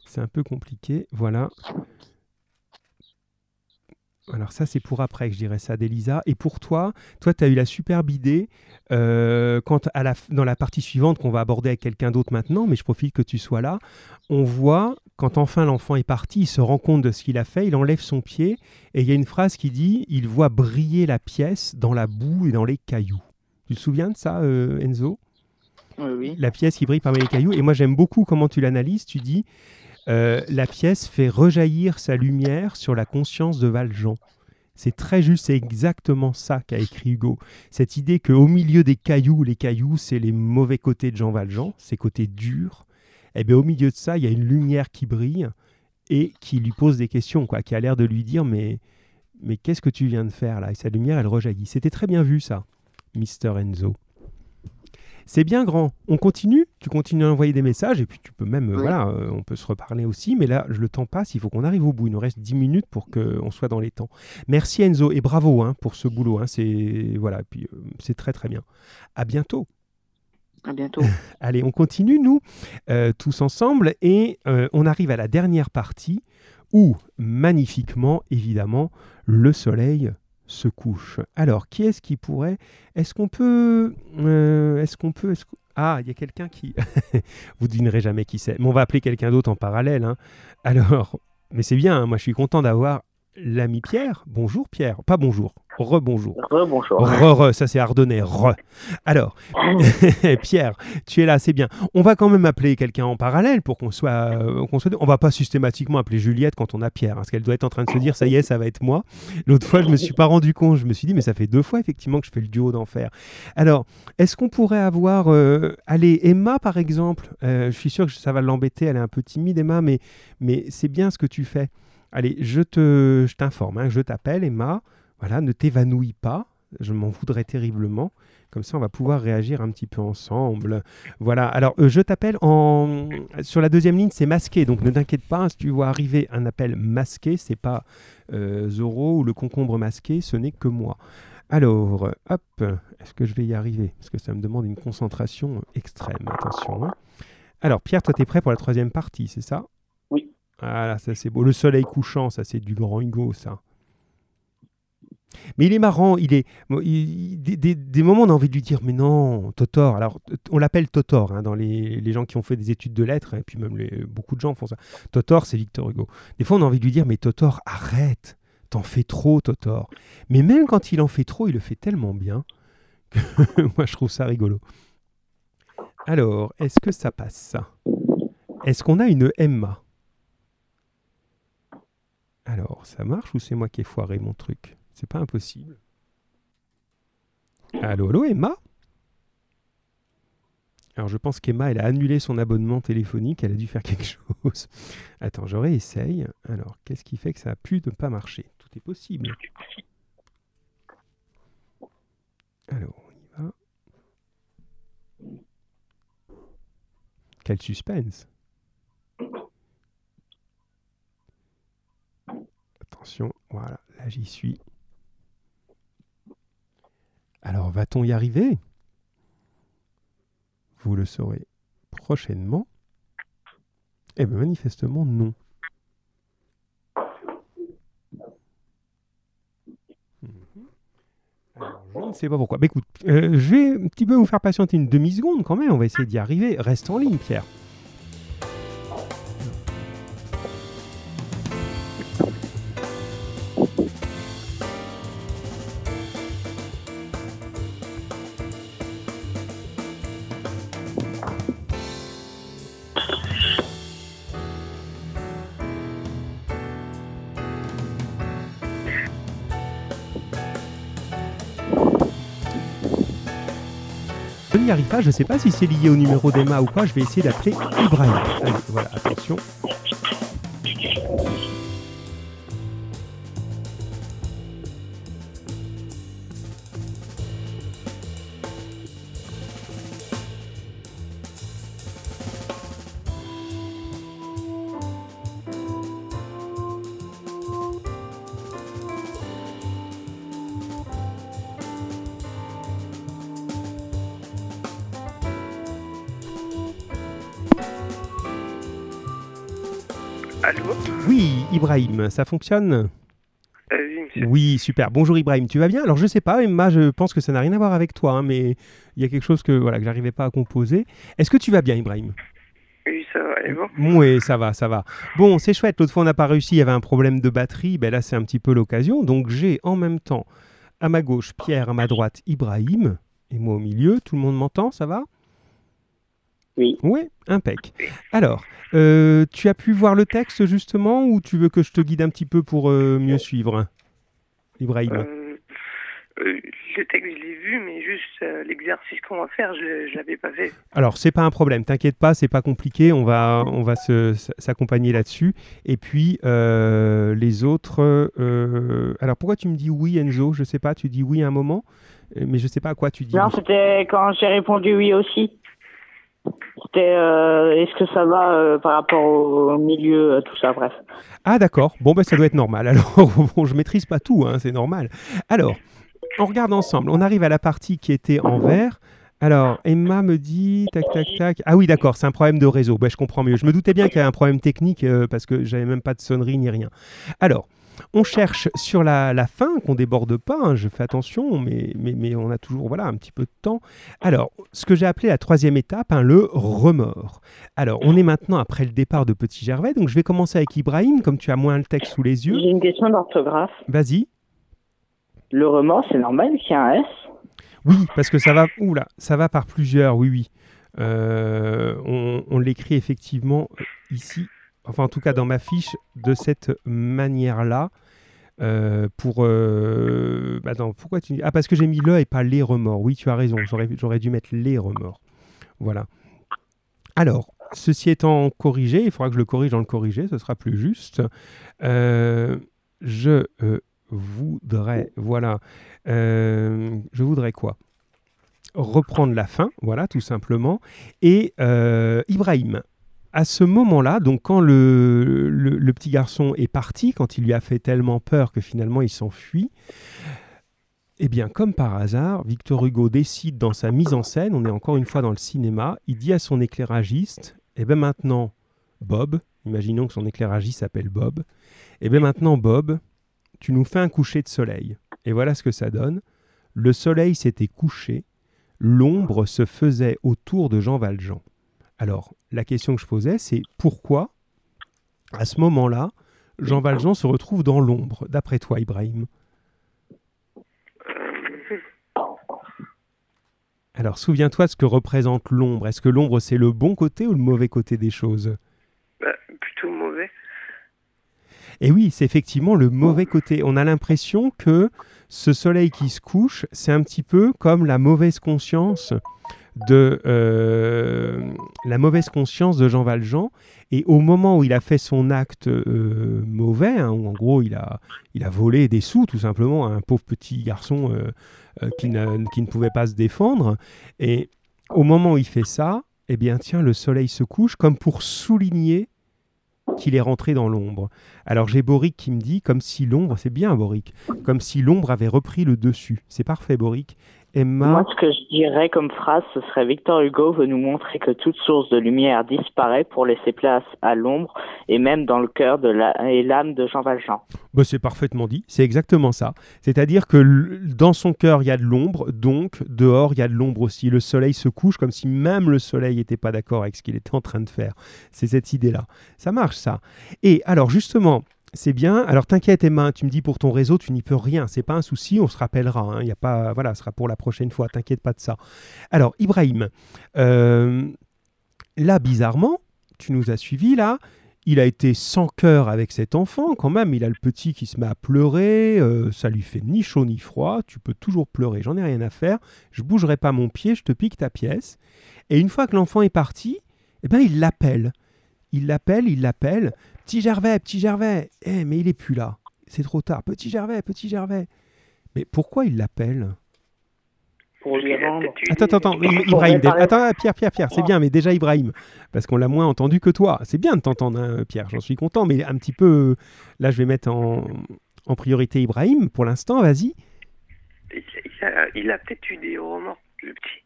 A: c'est un peu compliqué. Voilà. Alors ça, c'est pour après que je dirais ça d'Elisa. Et pour toi, toi, tu as eu la superbe idée, euh, quand dans la partie suivante qu'on va aborder avec quelqu'un d'autre maintenant, mais je profite que tu sois là, on voit, quand enfin l'enfant est parti, il se rend compte de ce qu'il a fait, il enlève son pied, et il y a une phrase qui dit, il voit briller la pièce dans la boue et dans les cailloux. Tu te souviens de ça, euh, Enzo? La pièce qui brille parmi les cailloux. Et moi, j'aime beaucoup comment tu l'analyses. Tu dis euh, la pièce fait rejaillir sa lumière sur la conscience de Valjean. C'est très juste, c'est exactement ça qu'a écrit Hugo. Cette idée qu'au milieu des cailloux, les cailloux, c'est les mauvais côtés de Jean Valjean, ses côtés durs. Et bien, au milieu de ça, il y a une lumière qui brille et qui lui pose des questions, quoi, qui a l'air de lui dire mais, mais qu'est-ce que tu viens de faire là? Et sa lumière, elle rejaillit. C'était très bien vu, ça, Mister Enzo. C'est bien grand. On continue Tu continues à envoyer des messages et puis tu peux même, euh,
C: Oui.
A: voilà, euh, on peut se reparler aussi. Mais là, je le temps passe, il faut qu'on arrive au bout. Il nous reste 10 minutes pour qu'on soit dans les temps. Merci Enzo et bravo hein, pour ce boulot. hein. C'est voilà, et puis euh, c'est très très bien. À bientôt.
C: À bientôt.
A: Allez, on continue nous euh, tous ensemble et on arrive à la dernière partie où magnifiquement, évidemment, le soleil se couche. Alors, qui est-ce qui pourrait Est-ce qu'on peut euh, Est-ce qu'on peut est-ce Ah, il y a quelqu'un qui. Vous devinerez jamais qui c'est. Mais on va appeler quelqu'un d'autre en parallèle. hein. Alors, mais c'est bien. hein, moi, je suis content d'avoir l'ami Pierre. Bonjour Pierre. Pas bonjour. Rebonjour.
B: Rebonjour.
A: Re, re, ça c'est ardennais. Re. Alors, Pierre, tu es là, c'est bien. On va quand même appeler quelqu'un en parallèle pour qu'on soit, euh, qu'on soit. On va pas systématiquement appeler Juliette quand on a Pierre, hein, parce qu'elle doit être en train de se dire, ça y est, ça va être moi. L'autre fois, je me suis pas rendu compte. Je me suis dit, mais ça fait deux fois effectivement que je fais le duo d'enfer. Alors, est-ce qu'on pourrait avoir, euh, allez, Emma par exemple? Euh, je suis sûr que ça va l'embêter. Elle est un peu timide, Emma, mais, mais c'est bien ce que tu fais. Allez, je te, je t'informe. hein, je t'appelle, Emma. Voilà, ne t'évanouis pas. Je m'en voudrais terriblement. Comme ça, on va pouvoir réagir un petit peu ensemble. Voilà. Alors, euh, je t'appelle en sur la deuxième ligne, c'est masqué. Donc, ne t'inquiète pas. hein, si tu vois arriver un appel masqué, c'est pas euh, Zoro ou le concombre masqué. Ce n'est que moi. Alors, hop. Est-ce que je vais y arriver? Parce que ça me demande une concentration extrême. Attention. hein. Alors, Pierre, toi, tu es prêt pour la troisième partie, c'est ça?
B: Oui.
A: Voilà, ça c'est beau. Le soleil couchant, ça c'est du grand Hugo, ça. Mais il est marrant, il est. des, moments, on a envie de lui dire, mais non, Totor. Alors, on l'appelle Totor, hein, dans les, les gens qui ont fait des études de lettres, et puis même beaucoup de gens font ça. Totor, c'est Victor Hugo. Des fois, on a envie de lui dire, mais Totor, arrête, t'en fais trop, Totor. Mais même quand il en fait trop, il le fait tellement bien que moi, je trouve ça rigolo. Alors, est-ce que ça passe Est-ce qu'on a une Emma? Alors, ça marche ou c'est moi qui ai foiré mon truc? C'est pas impossible. Allô, allô, Emma? Alors, je pense qu'Emma, elle a annulé son abonnement téléphonique. Elle a dû faire quelque chose. Attends, je réessaye. Alors, qu'est-ce qui fait que ça a pu ne pas marcher? Tout est possible. Alors, on y va. Quel suspense Attention, voilà, là j'y suis. Alors, va-t-on y arriver? Vous le saurez prochainement. Eh bien, manifestement, non. Mhm. Je ne sais pas pourquoi. Mais écoute, euh, je vais un petit peu vous faire patienter une demi-seconde quand même. On va essayer d'y arriver. Reste en ligne, Pierre. N'y arrive pas, je ne sais pas si c'est lié au numéro d'Emma ou pas, je vais essayer d'appeler Ibrahim. Allez, voilà, attention. Ibrahim, ça fonctionne
D: Oui, monsieur.
A: Oui, super. Bonjour Ibrahim, tu vas bien? Alors je sais pas, Emma, je pense que ça n'a rien à voir avec toi, hein, mais il y a quelque chose que voilà que j'arrivais pas à composer. Est-ce que tu vas bien, Ibrahim?
D: Oui, ça va, et vous?
A: Oui, ça va, ça va. Bon, c'est chouette. L'autre fois, on n'a pas réussi. Il y avait un problème de batterie. Ben là, c'est un petit peu l'occasion. Donc, j'ai en même temps à ma gauche Pierre, à ma droite Ibrahim, et moi au milieu. Tout le monde m'entend Ça va?
B: Oui.
A: Oui, impec. Alors, euh, tu as pu voir le texte justement, ou tu veux que je te guide un petit peu pour euh, mieux suivre, Ibrahim?
D: Euh, euh, Le texte, je l'ai vu, mais juste euh, l'exercice qu'on va faire, je ne l'avais pas fait.
A: Alors, c'est pas un problème, t'inquiète pas, c'est pas compliqué, on va, on va se- s'accompagner là-dessus. Et puis, euh, les autres. euh, alors, pourquoi tu me dis oui, Enzo? Je sais pas, tu dis oui à un moment, mais je sais pas à quoi tu dis.
B: Non,
A: oui.
B: c'était quand j'ai répondu oui aussi. Euh, est-ce que ça va euh, par rapport au milieu, euh, tout ça, bref.
A: Ah, d'accord, bon, ben, ça doit être normal. Alors, bon, je maîtrise pas tout, hein, c'est normal. Alors, on regarde ensemble, on arrive à la partie qui était en vert. Alors, Emma me dit, tac, tac, tac. Ah oui, d'accord, c'est un problème de réseau. Ben, je comprends mieux. Je me doutais bien qu'il y avait un problème technique parce que j'avais même pas de sonnerie ni rien. Alors, on cherche sur la, la fin, qu'on déborde pas. hein, je fais attention, mais, mais, mais on a toujours voilà, un petit peu de temps. Alors, ce que j'ai appelé la troisième étape, hein, le remords. Alors, on est maintenant après le départ de Petit Gervais. Donc, je vais commencer avec Ibrahim, comme tu as moins le texte sous les yeux.
B: J'ai une question d'orthographe.
A: Vas-y.
B: Le remords, c'est normal qu'il y ait un S?
A: Oui, parce que ça va, oula, ça va par plusieurs, oui, oui. Euh, on on l'écrit effectivement ici, enfin en tout cas dans ma fiche, de cette manière-là. Euh, pour. euh, Attends, pourquoi tu. Ah, parce que j'ai mis le et pas les remords. Oui, tu as raison, j'aurais dû mettre les remords. Voilà. Alors, ceci étant corrigé, il faudra que je le corrige dans le corrigé, ce sera plus juste. Euh, je euh, voudrais. Voilà. Je voudrais quoi? Reprendre la fin, voilà, tout simplement. Et Ibrahim, à ce moment-là, donc quand le, petit garçon est parti, quand il lui a fait tellement peur que finalement il s'enfuit, eh bien, comme par hasard, Victor Hugo décide dans sa mise en scène, on est encore une fois dans le cinéma, il dit à son éclairagiste, eh bien maintenant, Bob, imaginons que son éclairagiste s'appelle Bob, eh bien maintenant, Bob, tu nous fais un coucher de soleil. Et voilà ce que ça donne. Le soleil s'était couché, l'ombre se faisait autour de Jean Valjean. Alors, la question que je posais, c'est pourquoi, à ce moment-là, Jean Valjean se retrouve dans l'ombre, d'après toi, Ibrahim? Alors, souviens-toi de ce que représente l'ombre. Est-ce que l'ombre, c'est le bon côté ou le mauvais côté des choses? Bah, plutôt mauvais. Et oui, c'est effectivement le mauvais côté. On a l'impression que ce soleil qui se couche, c'est un petit peu comme la mauvaise conscience de euh, la mauvaise conscience de Jean Valjean. Et au moment où il a fait son acte euh, mauvais, hein, où en gros il a, il a volé des sous tout simplement à un pauvre petit garçon euh, qui, qui, ne pouvait pas se défendre, et au moment où il fait ça, eh bien tiens, le soleil se couche comme pour souligner qu'il est rentré dans l'ombre. Alors j'ai Boric qui me dit, comme si l'ombre, c'est bien Boric, comme si l'ombre avait repris le dessus. C'est parfait Boric.
B: Moi, ce que je dirais comme phrase, ce serait Victor Hugo veut nous montrer que toute source de lumière disparaît pour laisser place à l'ombre et même dans le cœur de la, et l'âme de Jean Valjean.
A: Bah, c'est parfaitement dit, c'est exactement ça. C'est-à-dire que dans son cœur, il y a de l'ombre, donc dehors, il y a de l'ombre aussi. Le soleil se couche comme si même le soleil n'était pas d'accord avec ce qu'il était en train de faire. C'est cette idée-là. Ça marche, ça. Et alors, justement, c'est bien. Alors t'inquiète Emma, tu me dis pour ton réseau, tu n'y peux rien. C'est pas un souci, on se rappellera. Hein. Il y a pas, voilà, ce sera pour la prochaine fois. T'inquiète pas de ça. Alors Ibrahim, euh, là bizarrement, tu nous as suivis là. Il a été sans cœur avec cet enfant quand même. Il a le petit qui se met à pleurer. Euh, ça lui fait ni chaud ni froid. Tu peux toujours pleurer. J'en ai rien à faire. Je bougerai pas mon pied. Je te pique ta pièce. Et une fois que l'enfant est parti, eh ben il l'appelle. Il l'appelle, il l'appelle. Petit Gervais, petit Gervais. Eh, mais il est plus là. C'est trop tard. Petit Gervais, petit Gervais. Mais pourquoi il l'appelle
B: pour lui rendre.
A: Attends, attends, Ibrahim. Attends, Pierre, Pierre, Pierre, c'est bien, mais déjà Ibrahim, parce qu'on l'a moins entendu que toi. C'est bien de t'entendre, hein, Pierre, j'en suis content, mais un petit peu. Là, je vais mettre en, en priorité Ibrahim pour l'instant, vas-y.
D: Il a, peut-être eu des romans, le petit.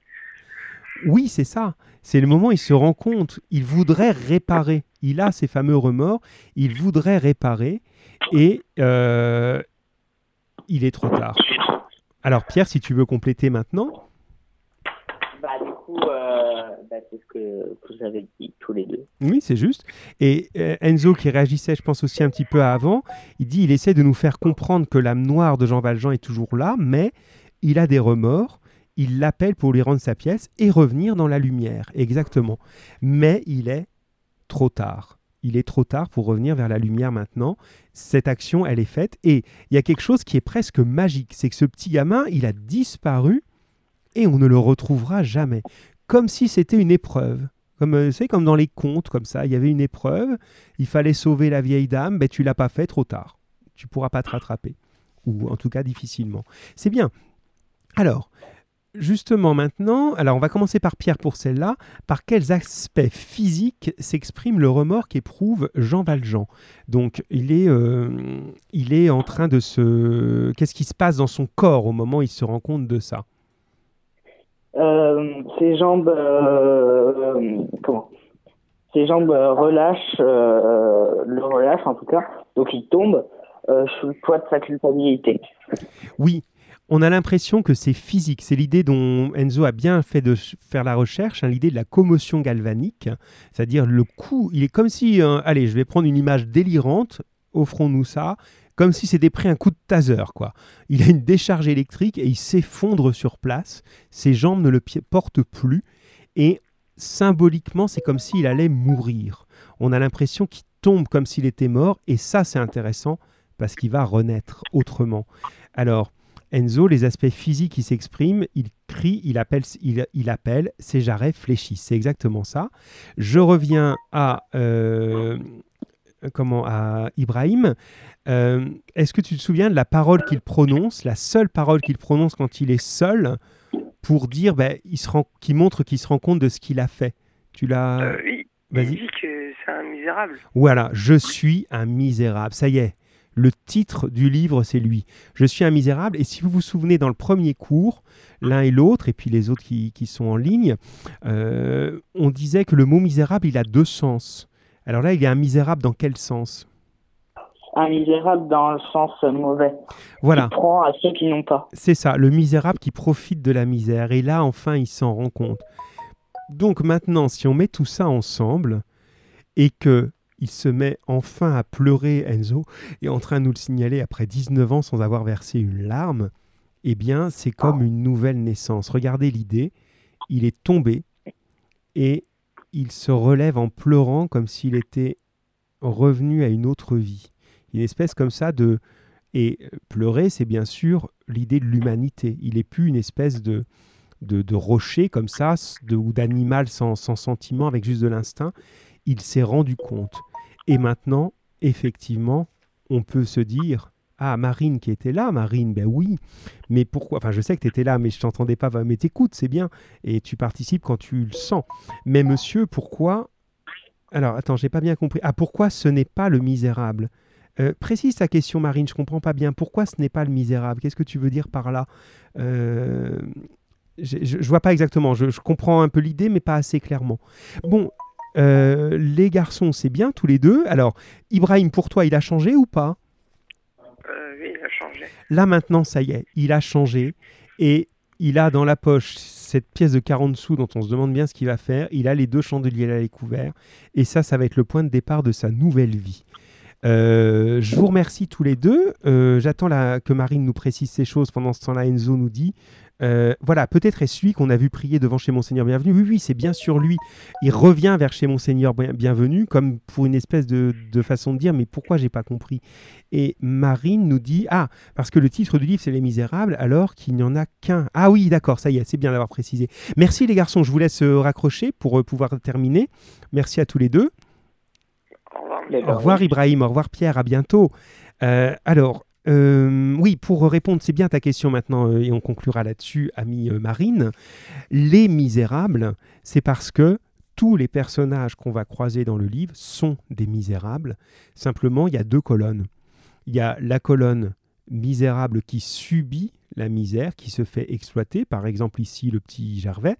A: Oui, c'est ça. C'est le moment où il se rend compte, il voudrait réparer. Il a ces fameux remords, il voudrait réparer et euh, il est trop tard. Alors Pierre, si tu veux compléter maintenant.
B: Bah, du coup, euh, bah, c'est ce que vous avez dit tous les deux.
A: Oui, c'est juste. Et euh, Enzo, qui réagissait, je pense aussi un petit peu avant, il dit il essaie de nous faire comprendre que l'âme noire de Jean Valjean est toujours là, mais il a des remords il l'appelle pour lui rendre sa pièce et revenir dans la lumière. Exactement. Mais il est trop tard. Il est trop tard pour revenir vers la lumière maintenant. Cette action, elle est faite. Et il y a quelque chose qui est presque magique. C'est que ce petit gamin, il a disparu et on ne le retrouvera jamais. Comme si c'était une épreuve. Comme, euh, c'est comme dans les contes, comme ça. Il y avait une épreuve. Il fallait sauver la vieille dame. Ben, tu l'as pas fait trop tard. Tu pourras pas te rattraper. Ou en tout cas difficilement. C'est bien. Alors, justement maintenant, alors on va commencer par Pierre pour celle-là, par quels aspects physiques s'exprime le remords qu'éprouve Jean Valjean? Donc il est, euh, il est en train de se... Qu'est-ce qui se passe dans son corps au moment où il se rend compte de ça?
B: Euh, Ses jambes... Euh, comment? Ses jambes relâchent, le relâchent en tout cas, donc il tombe sous le poids de sa culpabilité.
A: Oui, on a l'impression que c'est physique. C'est l'idée dont Enzo a bien fait de faire la recherche, hein, l'idée de la commotion galvanique, c'est-à-dire le coup. Il est comme si, euh, allez, je vais prendre une image délirante, offrons-nous ça, comme si c'était pris un coup de taser, quoi. Il a une décharge électrique et il s'effondre sur place. Ses jambes ne le portent plus et symboliquement, c'est comme s'il allait mourir. On a l'impression qu'il tombe comme s'il était mort et ça, c'est intéressant parce qu'il va renaître autrement. Alors, Enzo, les aspects physiques qui s'expriment, il crie, il appelle, il, appelle, ses jarrets fléchissent. C'est exactement ça. Je reviens à, euh, comment, à Ibrahim. Euh, est-ce que tu te souviens de la parole qu'il prononce, la seule parole qu'il prononce quand il est seul, pour dire, ben, il se qu'il montre qu'il se rend compte de ce qu'il a fait? Tu l'as.
D: Euh, oui. Il dit que c'est un misérable.
A: Voilà, je suis un misérable. Ça y est, le titre du livre, c'est lui. Je suis un misérable. Et si vous vous souvenez, dans le premier cours, l'un et l'autre, et puis les autres qui, sont en ligne, euh, on disait que le mot misérable, il a deux sens. Alors là, il est un misérable dans quel sens?
B: Un misérable dans le sens mauvais.
A: Voilà.
B: Qui prend à ceux qui n'ont pas.
A: C'est ça, le misérable qui profite de la misère. Et là, enfin, il s'en rend compte. Donc maintenant, si on met tout ça ensemble et que il se met enfin à pleurer, Enzo, et en train de nous le signaler après 19 ans sans avoir versé une larme, eh bien, c'est comme une nouvelle naissance. Regardez l'idée, il est tombé et il se relève en pleurant comme s'il était revenu à une autre vie. Une espèce comme ça de... Et pleurer, c'est bien sûr l'idée de l'humanité. Il n'est plus une espèce de, de, rocher comme ça, ou d'animal sans, sans sentiment, avec juste de l'instinct. Il s'est rendu compte. Et maintenant, effectivement, on peut se dire ah, Marine qui était là, Marine, ben oui. Mais pourquoi Enfin, je sais que tu étais là, mais je t'entendais pas. Mais t'écoutes, c'est bien. Et tu participes quand tu le sens. Mais monsieur, pourquoi Alors, attends, j'ai pas bien compris. Ah, pourquoi ce n'est pas le misérable? Euh, précise ta question, Marine, je comprends pas bien. Pourquoi ce n'est pas le misérable? Qu'est-ce que tu veux dire par là? Euh, je, je, vois pas exactement. Je, comprends un peu l'idée, mais pas assez clairement. Bon, euh, les garçons, c'est bien tous les deux. Alors, Ibrahim, pour toi, il a changé ou pas?
D: Oui, il a changé.
A: Là maintenant, ça y est, il a changé et il a dans la poche cette pièce de 40 sous dont on se demande bien ce qu'il va faire. Il a les deux chandeliers à découvert et ça, ça va être le point de départ de sa nouvelle vie. Euh, je vous remercie tous les deux. Euh, j'attends que Marine nous précise ces choses. Pendant ce temps-là, Enzo nous dit euh, voilà, peut-être est-ce lui qu'on a vu prier devant chez Monseigneur Bienvenu. Oui, oui, c'est bien sûr lui. Il revient vers chez Monseigneur Bienvenu comme pour une espèce de, façon de dire mais pourquoi j'ai pas compris? Et Marine nous dit ah parce que le titre du livre c'est Les Misérables alors qu'il n'y en a qu'un. Ah oui, d'accord, ça y est, c'est bien d'avoir précisé. Merci les garçons, je vous laisse raccrocher pour pouvoir terminer. Merci à tous les deux. Au revoir Ibrahim, au revoir Pierre, à bientôt. Euh, alors, euh, oui, pour répondre, c'est bien ta question maintenant, euh, et on conclura là-dessus, amie Marine. Les misérables, c'est parce que tous les personnages qu'on va croiser dans le livre sont des misérables. Simplement, il y a deux colonnes. Il y a la colonne misérable qui subit la misère, qui se fait exploiter. Par exemple, ici, le petit Gervais.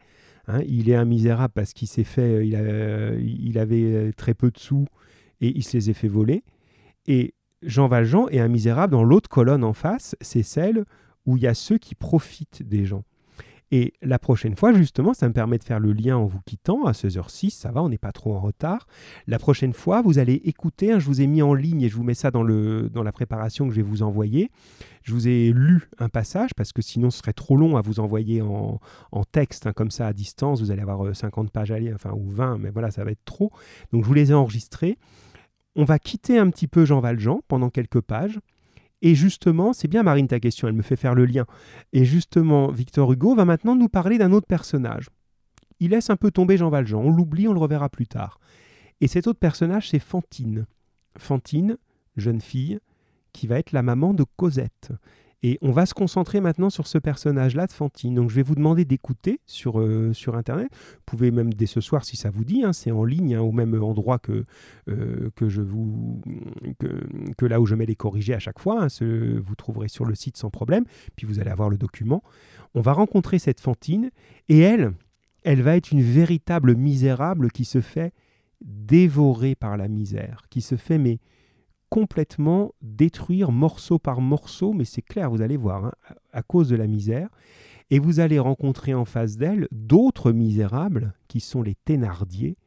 A: Hein, il est un misérable parce qu'il s'est fait, il, avait très peu de sous et il se les a fait voler. Et Jean Valjean est un misérable dans l'autre colonne en face, c'est celle où il y a ceux qui profitent des gens. Et la prochaine fois, justement, ça me permet de faire le lien en vous quittant à 16h06, ça va, on n'est pas trop en retard. La prochaine fois, vous allez écouter, hein, je vous ai mis en ligne et je vous mets ça dans, le, dans la préparation que je vais vous envoyer. Je vous ai lu un passage parce que sinon ce serait trop long à vous envoyer en, texte, hein, comme ça à distance. Vous allez avoir 50 euh, pages à lire, enfin, ou 20, mais voilà, ça va être trop. Donc je vous les ai enregistrés. On va quitter un petit peu Jean Valjean pendant quelques pages. Et justement, c'est bien Marine ta question, elle me fait faire le lien. Et justement, Victor Hugo va maintenant nous parler d'un autre personnage. Il laisse un peu tomber Jean Valjean, on l'oublie, on le reverra plus tard. Et cet autre personnage, c'est Fantine. Fantine, jeune fille, qui va être la maman de Cosette. Et on va se concentrer maintenant sur ce personnage-là de Fantine. Donc je vais vous demander d'écouter sur, euh, sur Internet. Vous pouvez même dès ce soir, si ça vous dit, hein, c'est en ligne, hein, au même endroit que, euh, que, je vous, que, là où je mets les corrigés à chaque fois. Hein, vous trouverez sur le site sans problème. Puis vous allez avoir le document. On va rencontrer cette Fantine et elle, elle va être une véritable misérable qui se fait dévorer par la misère, qui se fait mais complètement détruire morceau par morceau, mais c'est clair, vous allez voir, hein, à cause de la misère. Et vous allez rencontrer en face d'elle d'autres misérables, qui sont les Thénardier,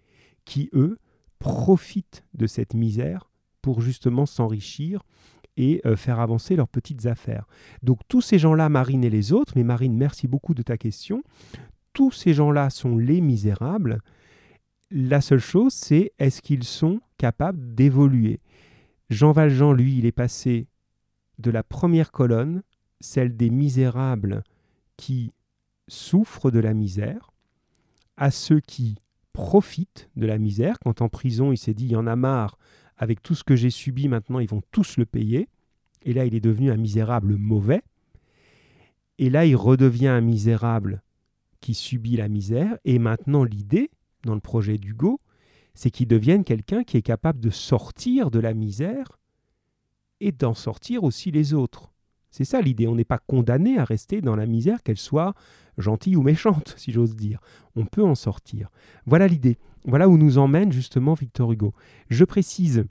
A: qui, eux, profitent de cette misère pour justement s'enrichir et euh, faire avancer leurs petites affaires. Donc tous ces gens-là, Marine et les autres, mais Marine, merci beaucoup de ta question, tous ces gens-là sont les misérables. La seule chose, c'est est-ce qu'ils sont capables d'évoluer? Jean Valjean, lui, il est passé de la première colonne, celle des misérables qui souffrent de la misère, à ceux qui profitent de la misère. Quand en prison, il s'est dit, il y en a marre, avec tout ce que j'ai subi, maintenant, ils vont tous le payer. Et là, il est devenu un misérable mauvais. Et là, il redevient un misérable qui subit la misère. Et maintenant, l'idée, dans le projet d'Hugo, c'est qu'il devienne quelqu'un qui est capable de sortir de la misère et d'en sortir aussi les autres. C'est ça l'idée, on n'est pas condamné à rester dans la misère, qu'elle soit gentille ou méchante, si j'ose dire. On peut en sortir. Voilà l'idée. Voilà où nous emmène justement Victor Hugo. Je précise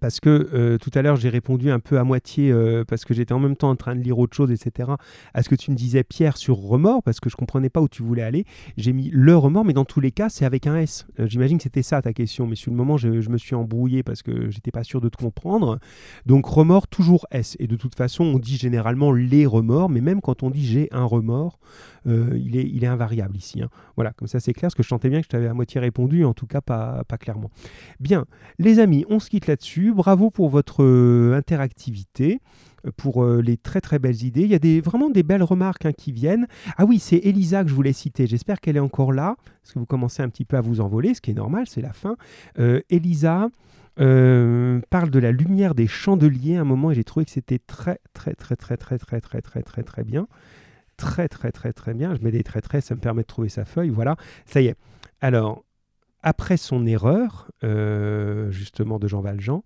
A: parce que euh, tout à l'heure j'ai répondu un peu à moitié euh, parce que j'étais en même temps en train de lire autre chose, etc. À ce que tu me disais Pierre sur remords parce que je comprenais pas où tu voulais aller. J'ai mis le remords, mais dans tous les cas c'est avec un S. Euh, j'imagine que c'était ça ta question, mais sur le moment je, me suis embrouillé parce que j'étais pas sûr de te comprendre. Donc remords toujours S. Et de toute façon on dit généralement les remords, mais même quand on dit j'ai un remords, il, est, il est invariable ici. Hein. Voilà, comme ça c'est clair, parce que je sentais bien que je t'avais à moitié répondu, en tout cas pas, pas clairement. Bien, les amis, on se quitte là-dessus. Bravo pour votre euh, interactivité, euh, pour euh, les très très belles idées. Il y a vraiment des belles remarques hein, qui viennent. Ah oui, c'est Elisa que je voulais citer. J'espère qu'elle est encore là, parce que vous commencez un petit peu à vous envoler, ce qui est normal, c'est la fin. Elisa parle de la lumière des chandeliers à un moment et j'ai trouvé que c'était très très très très très très très très très très bien. Très très très très bien. Je mets des traits traits, ça me permet de trouver sa feuille. Voilà, ça y est. Alors, après son erreur, euh, justement de Jean Valjean,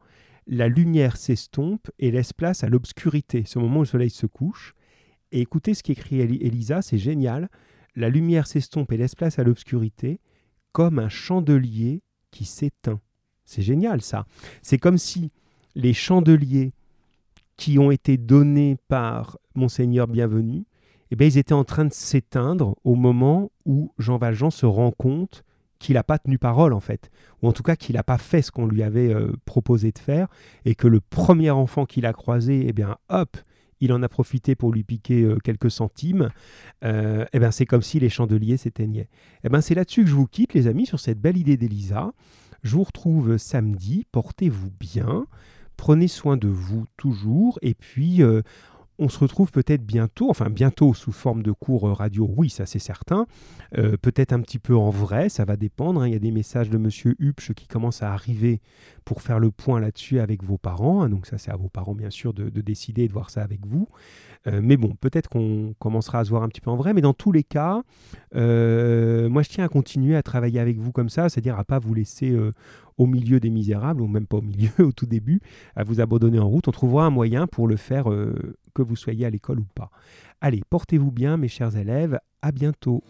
A: la lumière s'estompe et laisse place à l'obscurité, ce moment où le soleil se couche. Et écoutez ce qu'écrit Elisa, c'est génial. La lumière s'estompe et laisse place à l'obscurité, comme un chandelier qui s'éteint. C'est génial ça. C'est comme si les chandeliers qui ont été donnés par Monseigneur Bienvenu, eh bien, ils étaient en train de s'éteindre au moment où Jean Valjean se rend compte qu'il n'a pas tenu parole en fait, ou en tout cas qu'il n'a pas fait ce qu'on lui avait euh, proposé de faire, et que le premier enfant qu'il a croisé, eh bien hop, il en a profité pour lui piquer euh, quelques centimes, euh, eh bien c'est comme si les chandeliers s'éteignaient. Eh bien c'est là-dessus que je vous quitte les amis, sur cette belle idée d'Elisa. Je vous retrouve samedi, portez-vous bien, prenez soin de vous toujours, et puis on se retrouve peut-être bientôt, enfin bientôt sous forme de cours radio, oui, ça c'est certain. Euh, peut-être un petit peu en vrai, ça va dépendre. Hein. Il y a des messages de Monsieur Hupsch qui commencent à arriver pour faire le point là-dessus avec vos parents. Hein. Donc ça c'est à vos parents bien sûr de, décider et de voir ça avec vous. Euh, mais bon, peut-être qu'on commencera à se voir un petit peu en vrai. Mais dans tous les cas, euh, moi je tiens à continuer à travailler avec vous comme ça, c'est-à-dire à pas vous laisser au milieu des misérables, ou même pas au milieu, au tout début, à vous abandonner en route. On trouvera un moyen pour le faire que vous soyez à l'école ou pas. Allez, portez-vous bien mes chers élèves, à bientôt.